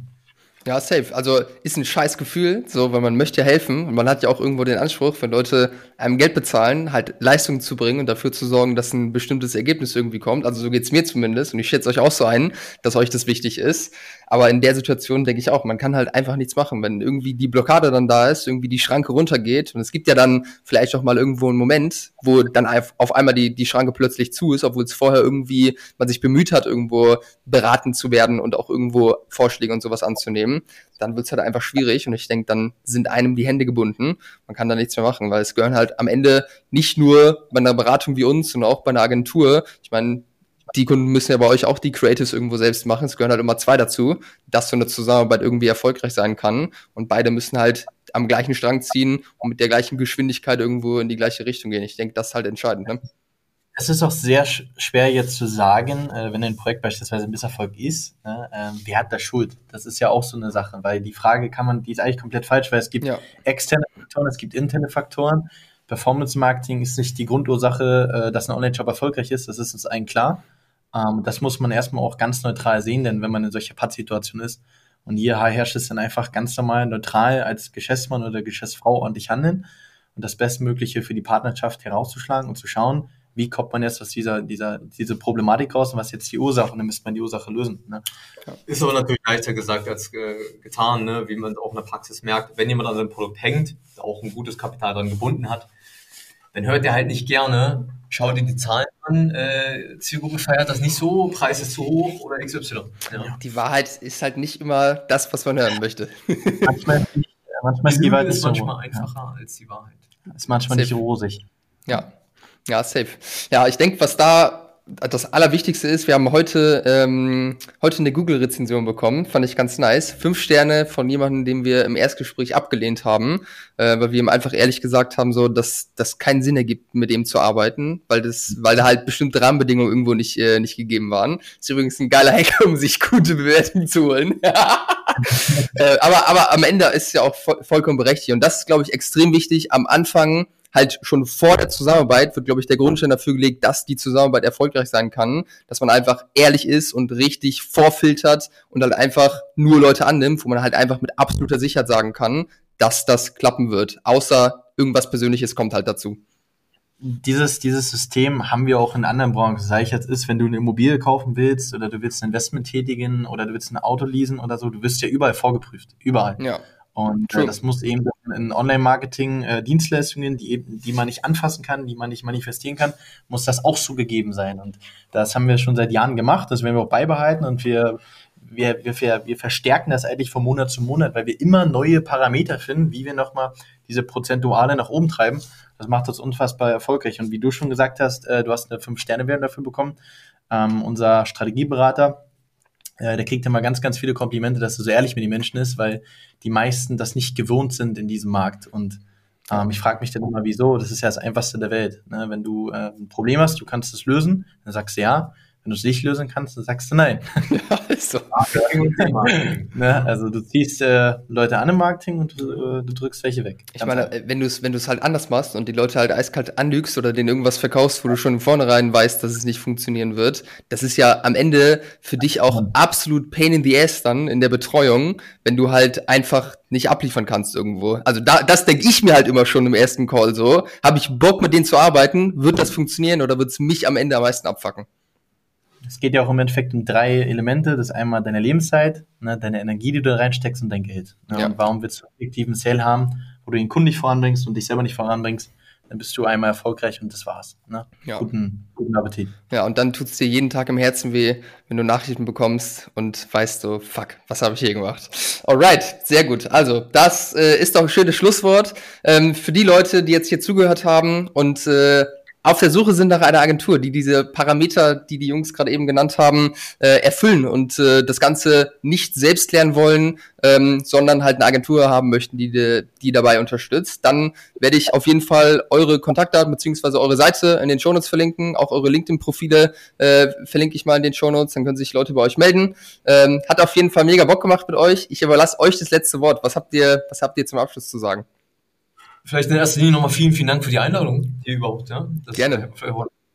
Ja, safe. Also ist ein scheiß Gefühl, so, weil man möchte ja helfen und man hat ja auch irgendwo den Anspruch, wenn Leute einem Geld bezahlen, halt Leistungen zu bringen und dafür zu sorgen, dass ein bestimmtes Ergebnis irgendwie kommt. Also so geht's mir zumindest und ich schätze euch auch so ein, dass euch das wichtig ist. Aber in der Situation denke ich auch, man kann halt einfach nichts machen, wenn irgendwie die Blockade dann da ist, irgendwie die Schranke runtergeht. Und es gibt ja dann vielleicht auch mal irgendwo einen Moment, wo dann auf einmal die, die Schranke plötzlich zu ist, obwohl es vorher irgendwie man sich bemüht hat, irgendwo beraten zu werden und auch irgendwo Vorschläge und sowas anzunehmen. Dann wird es halt einfach schwierig und ich denke, dann sind einem die Hände gebunden. Man kann da nichts mehr machen, weil es gehören halt am Ende nicht nur bei einer Beratung wie uns, sondern auch bei einer Agentur. Ich meine, die Kunden müssen ja bei euch auch die Creatives irgendwo selbst machen. Es gehören halt immer zwei dazu, dass so eine Zusammenarbeit irgendwie erfolgreich sein kann. Und beide müssen halt am gleichen Strang ziehen und mit der gleichen Geschwindigkeit irgendwo in die gleiche Richtung gehen. Ich denke, das ist halt entscheidend. Ne? Es ist auch sehr schwer jetzt zu sagen, äh, wenn ein Projekt beispielsweise ein Misserfolg ist, ne, äh, wer hat da Schuld? Das ist ja auch so eine Sache, weil die Frage kann man, die ist eigentlich komplett falsch, weil es gibt ja. externe Faktoren, es gibt interne Faktoren. Performance Marketing ist nicht die Grundursache, äh, dass ein Online-Shop erfolgreich ist, das ist uns allen klar. Ähm, das muss man erstmal auch ganz neutral sehen, denn wenn man in solcher Pattsituation ist und hier herrscht es dann einfach ganz normal neutral als Geschäftsmann oder Geschäftsfrau ordentlich handeln und das Bestmögliche für die Partnerschaft herauszuschlagen und zu schauen, wie kommt man jetzt aus dieser, dieser, diese Problematik raus und was ist jetzt die Ursache und dann müsste man die Ursache lösen. Ne? Ist aber natürlich leichter gesagt als äh, getan, ne? wie man auch in der Praxis merkt. Wenn jemand an seinem Produkt hängt, auch ein gutes Kapital dran gebunden hat, dann hört er halt nicht gerne, schau dir die Zahlen an, äh, Zielgruppe feiert das nicht so, Preis ist zu hoch oder XY. Ja. Die Wahrheit ist halt nicht immer das, was man hören möchte. manchmal, manchmal ist die Wahrheit ist manchmal so, einfacher ja. als die Wahrheit. Ist manchmal safe. nicht rosig. Ja. Ja, safe. Ja, ich denke, was da das Allerwichtigste ist, wir haben heute, ähm, heute eine Google-Rezension bekommen, fand ich ganz nice. Fünf Sterne von jemandem, den wir im Erstgespräch abgelehnt haben, äh, weil wir ihm einfach ehrlich gesagt haben, so, dass das keinen Sinn ergibt, mit dem zu arbeiten, weil das, weil da halt bestimmte Rahmenbedingungen irgendwo nicht, äh, nicht gegeben waren. Ist übrigens ein geiler Hacker, um sich gute Bewertungen zu holen. äh, aber, aber am Ende ist ja auch voll, vollkommen berechtigt. Und das ist, glaube ich, extrem wichtig, am Anfang halt schon vor der Zusammenarbeit wird, glaube ich, der Grundstein dafür gelegt, dass die Zusammenarbeit erfolgreich sein kann, dass man einfach ehrlich ist und richtig vorfiltert und halt einfach nur Leute annimmt, wo man halt einfach mit absoluter Sicherheit sagen kann, dass das klappen wird. Außer irgendwas Persönliches kommt halt dazu. Dieses, dieses System haben wir auch in anderen Branchen. Sei ich jetzt ist, wenn du eine Immobilie kaufen willst oder du willst ein Investment tätigen oder du willst ein Auto leasen oder so, du wirst ja überall vorgeprüft. Überall. Ja. Und äh, das muss eben in Online-Marketing äh, die eben, die man nicht anfassen kann, die man nicht manifestieren kann, muss das auch so gegeben sein. Und das haben wir schon seit Jahren gemacht, das werden wir auch beibehalten und wir wir, wir, wir verstärken das eigentlich von Monat zu Monat, weil wir immer neue Parameter finden, wie wir nochmal diese Prozentuale nach oben treiben. Das macht uns unfassbar erfolgreich. Und wie du schon gesagt hast, äh, du hast eine Fünf-Sterne-Wertung dafür bekommen. Ähm, unser Strategieberater, äh, der kriegt immer ganz, ganz viele Komplimente, dass er so ehrlich mit den Menschen ist, weil die meisten das nicht gewohnt sind in diesem Markt. Und ähm, ich frage mich dann immer, wieso? Das ist ja das Einfachste der Welt. Ne? Wenn du äh, ein Problem hast, du kannst es lösen, dann sagst du ja. Wenn du es nicht lösen kannst, dann sagst du nein. Ja, ist so. ne? Also du ziehst äh, Leute an im Marketing und du, äh, du drückst welche weg. Ich meine, äh, wenn du es wenn halt anders machst und die Leute halt eiskalt anlügst oder denen irgendwas verkaufst, wo du schon vornherein weißt, dass es nicht funktionieren wird, das ist ja am Ende für dich auch mhm. absolut pain in the ass dann in der Betreuung, wenn du halt einfach nicht abliefern kannst irgendwo. Also da, das denke ich mir halt immer schon im ersten Call so. Habe ich Bock mit denen zu arbeiten? Wird das funktionieren oder wird es mich am Ende am meisten abfacken? Es geht ja auch im Endeffekt um drei Elemente. Das ist einmal deine Lebenszeit, ne, deine Energie, die du da reinsteckst und dein Geld. Ne? Ja. Und warum willst du einen effektiven Sale haben, wo du den Kunden nicht voranbringst und dich selber nicht voranbringst? Dann bist du einmal erfolgreich und das war's. Ne? Ja. Guten, guten Appetit. Ja, und dann tut's dir jeden Tag im Herzen weh, wenn du Nachrichten bekommst und weißt so, fuck, was habe ich hier gemacht? Alright, sehr gut. Also, das äh, ist doch ein schönes Schlusswort. Ähm, für die Leute, die jetzt hier zugehört haben und äh, auf der Suche sind nach einer Agentur, die diese Parameter, die die Jungs gerade eben genannt haben, äh, erfüllen und äh, das Ganze nicht selbst lernen wollen, ähm, sondern halt eine Agentur haben möchten, die, die dabei unterstützt, dann werde ich auf jeden Fall eure Kontaktdaten beziehungsweise eure Seite in den Shownotes verlinken, auch eure LinkedIn-Profile äh, verlinke ich mal in den Shownotes, dann können sich Leute bei euch melden. Ähm, hat auf jeden Fall mega Bock gemacht mit euch. Ich überlasse euch das letzte Wort. Was habt ihr, was habt ihr zum Abschluss zu sagen? Vielleicht in erster Linie nochmal vielen, vielen Dank für die Einladung hier überhaupt. Ja? Das Gerne.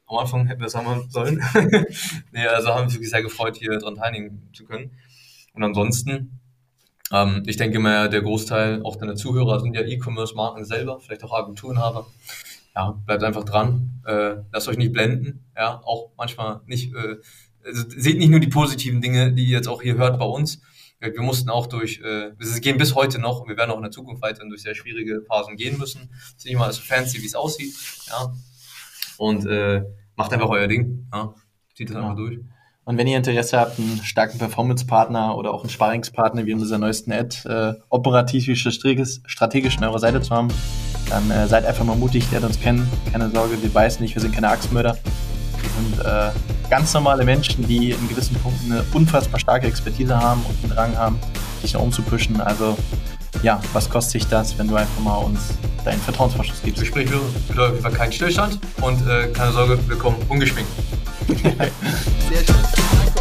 Am Anfang hätten wir es sagen sollen. nee, also haben wir uns wirklich sehr gefreut, hier dran teilnehmen zu können. Und ansonsten, ähm, ich denke mal, der Großteil auch deiner Zuhörer sind ja E-Commerce-Marken selber, vielleicht auch Agenturenhaber. Ja, bleibt einfach dran. Äh, lasst euch nicht blenden. Ja, auch manchmal nicht. Äh, also seht nicht nur die positiven Dinge, die ihr jetzt auch hier hört bei uns, wir mussten auch durch, äh, wir gehen bis heute noch und wir werden auch in der Zukunft weiterhin durch sehr schwierige Phasen gehen müssen. Es ist nicht mal so fancy, wie es aussieht. Ja. Und äh, macht einfach euer Ding. Ja. Zieht das einfach durch. Und wenn ihr Interesse habt, einen starken Performance-Partner oder auch einen Sparringspartner wie unser neuesten Ad, äh, operativ wie strategisch an eurer Seite zu haben, dann äh, seid einfach mal mutig, lernt uns kennen. Keine Sorge, wir beißen nicht, wir sind keine Axtmörder. Sind äh, ganz normale Menschen, die in gewissen Punkten eine unfassbar starke Expertise haben und den Drang haben, dich nach oben zu pushen. Also ja, was kostet sich das, wenn du einfach mal uns deinen Vertrauensvorschuss gibst? Sprich, wir bedeutet auf jeden Fall keinen Stillstand und äh, keine Sorge, wir kommen ungeschminkt. Sehr schön.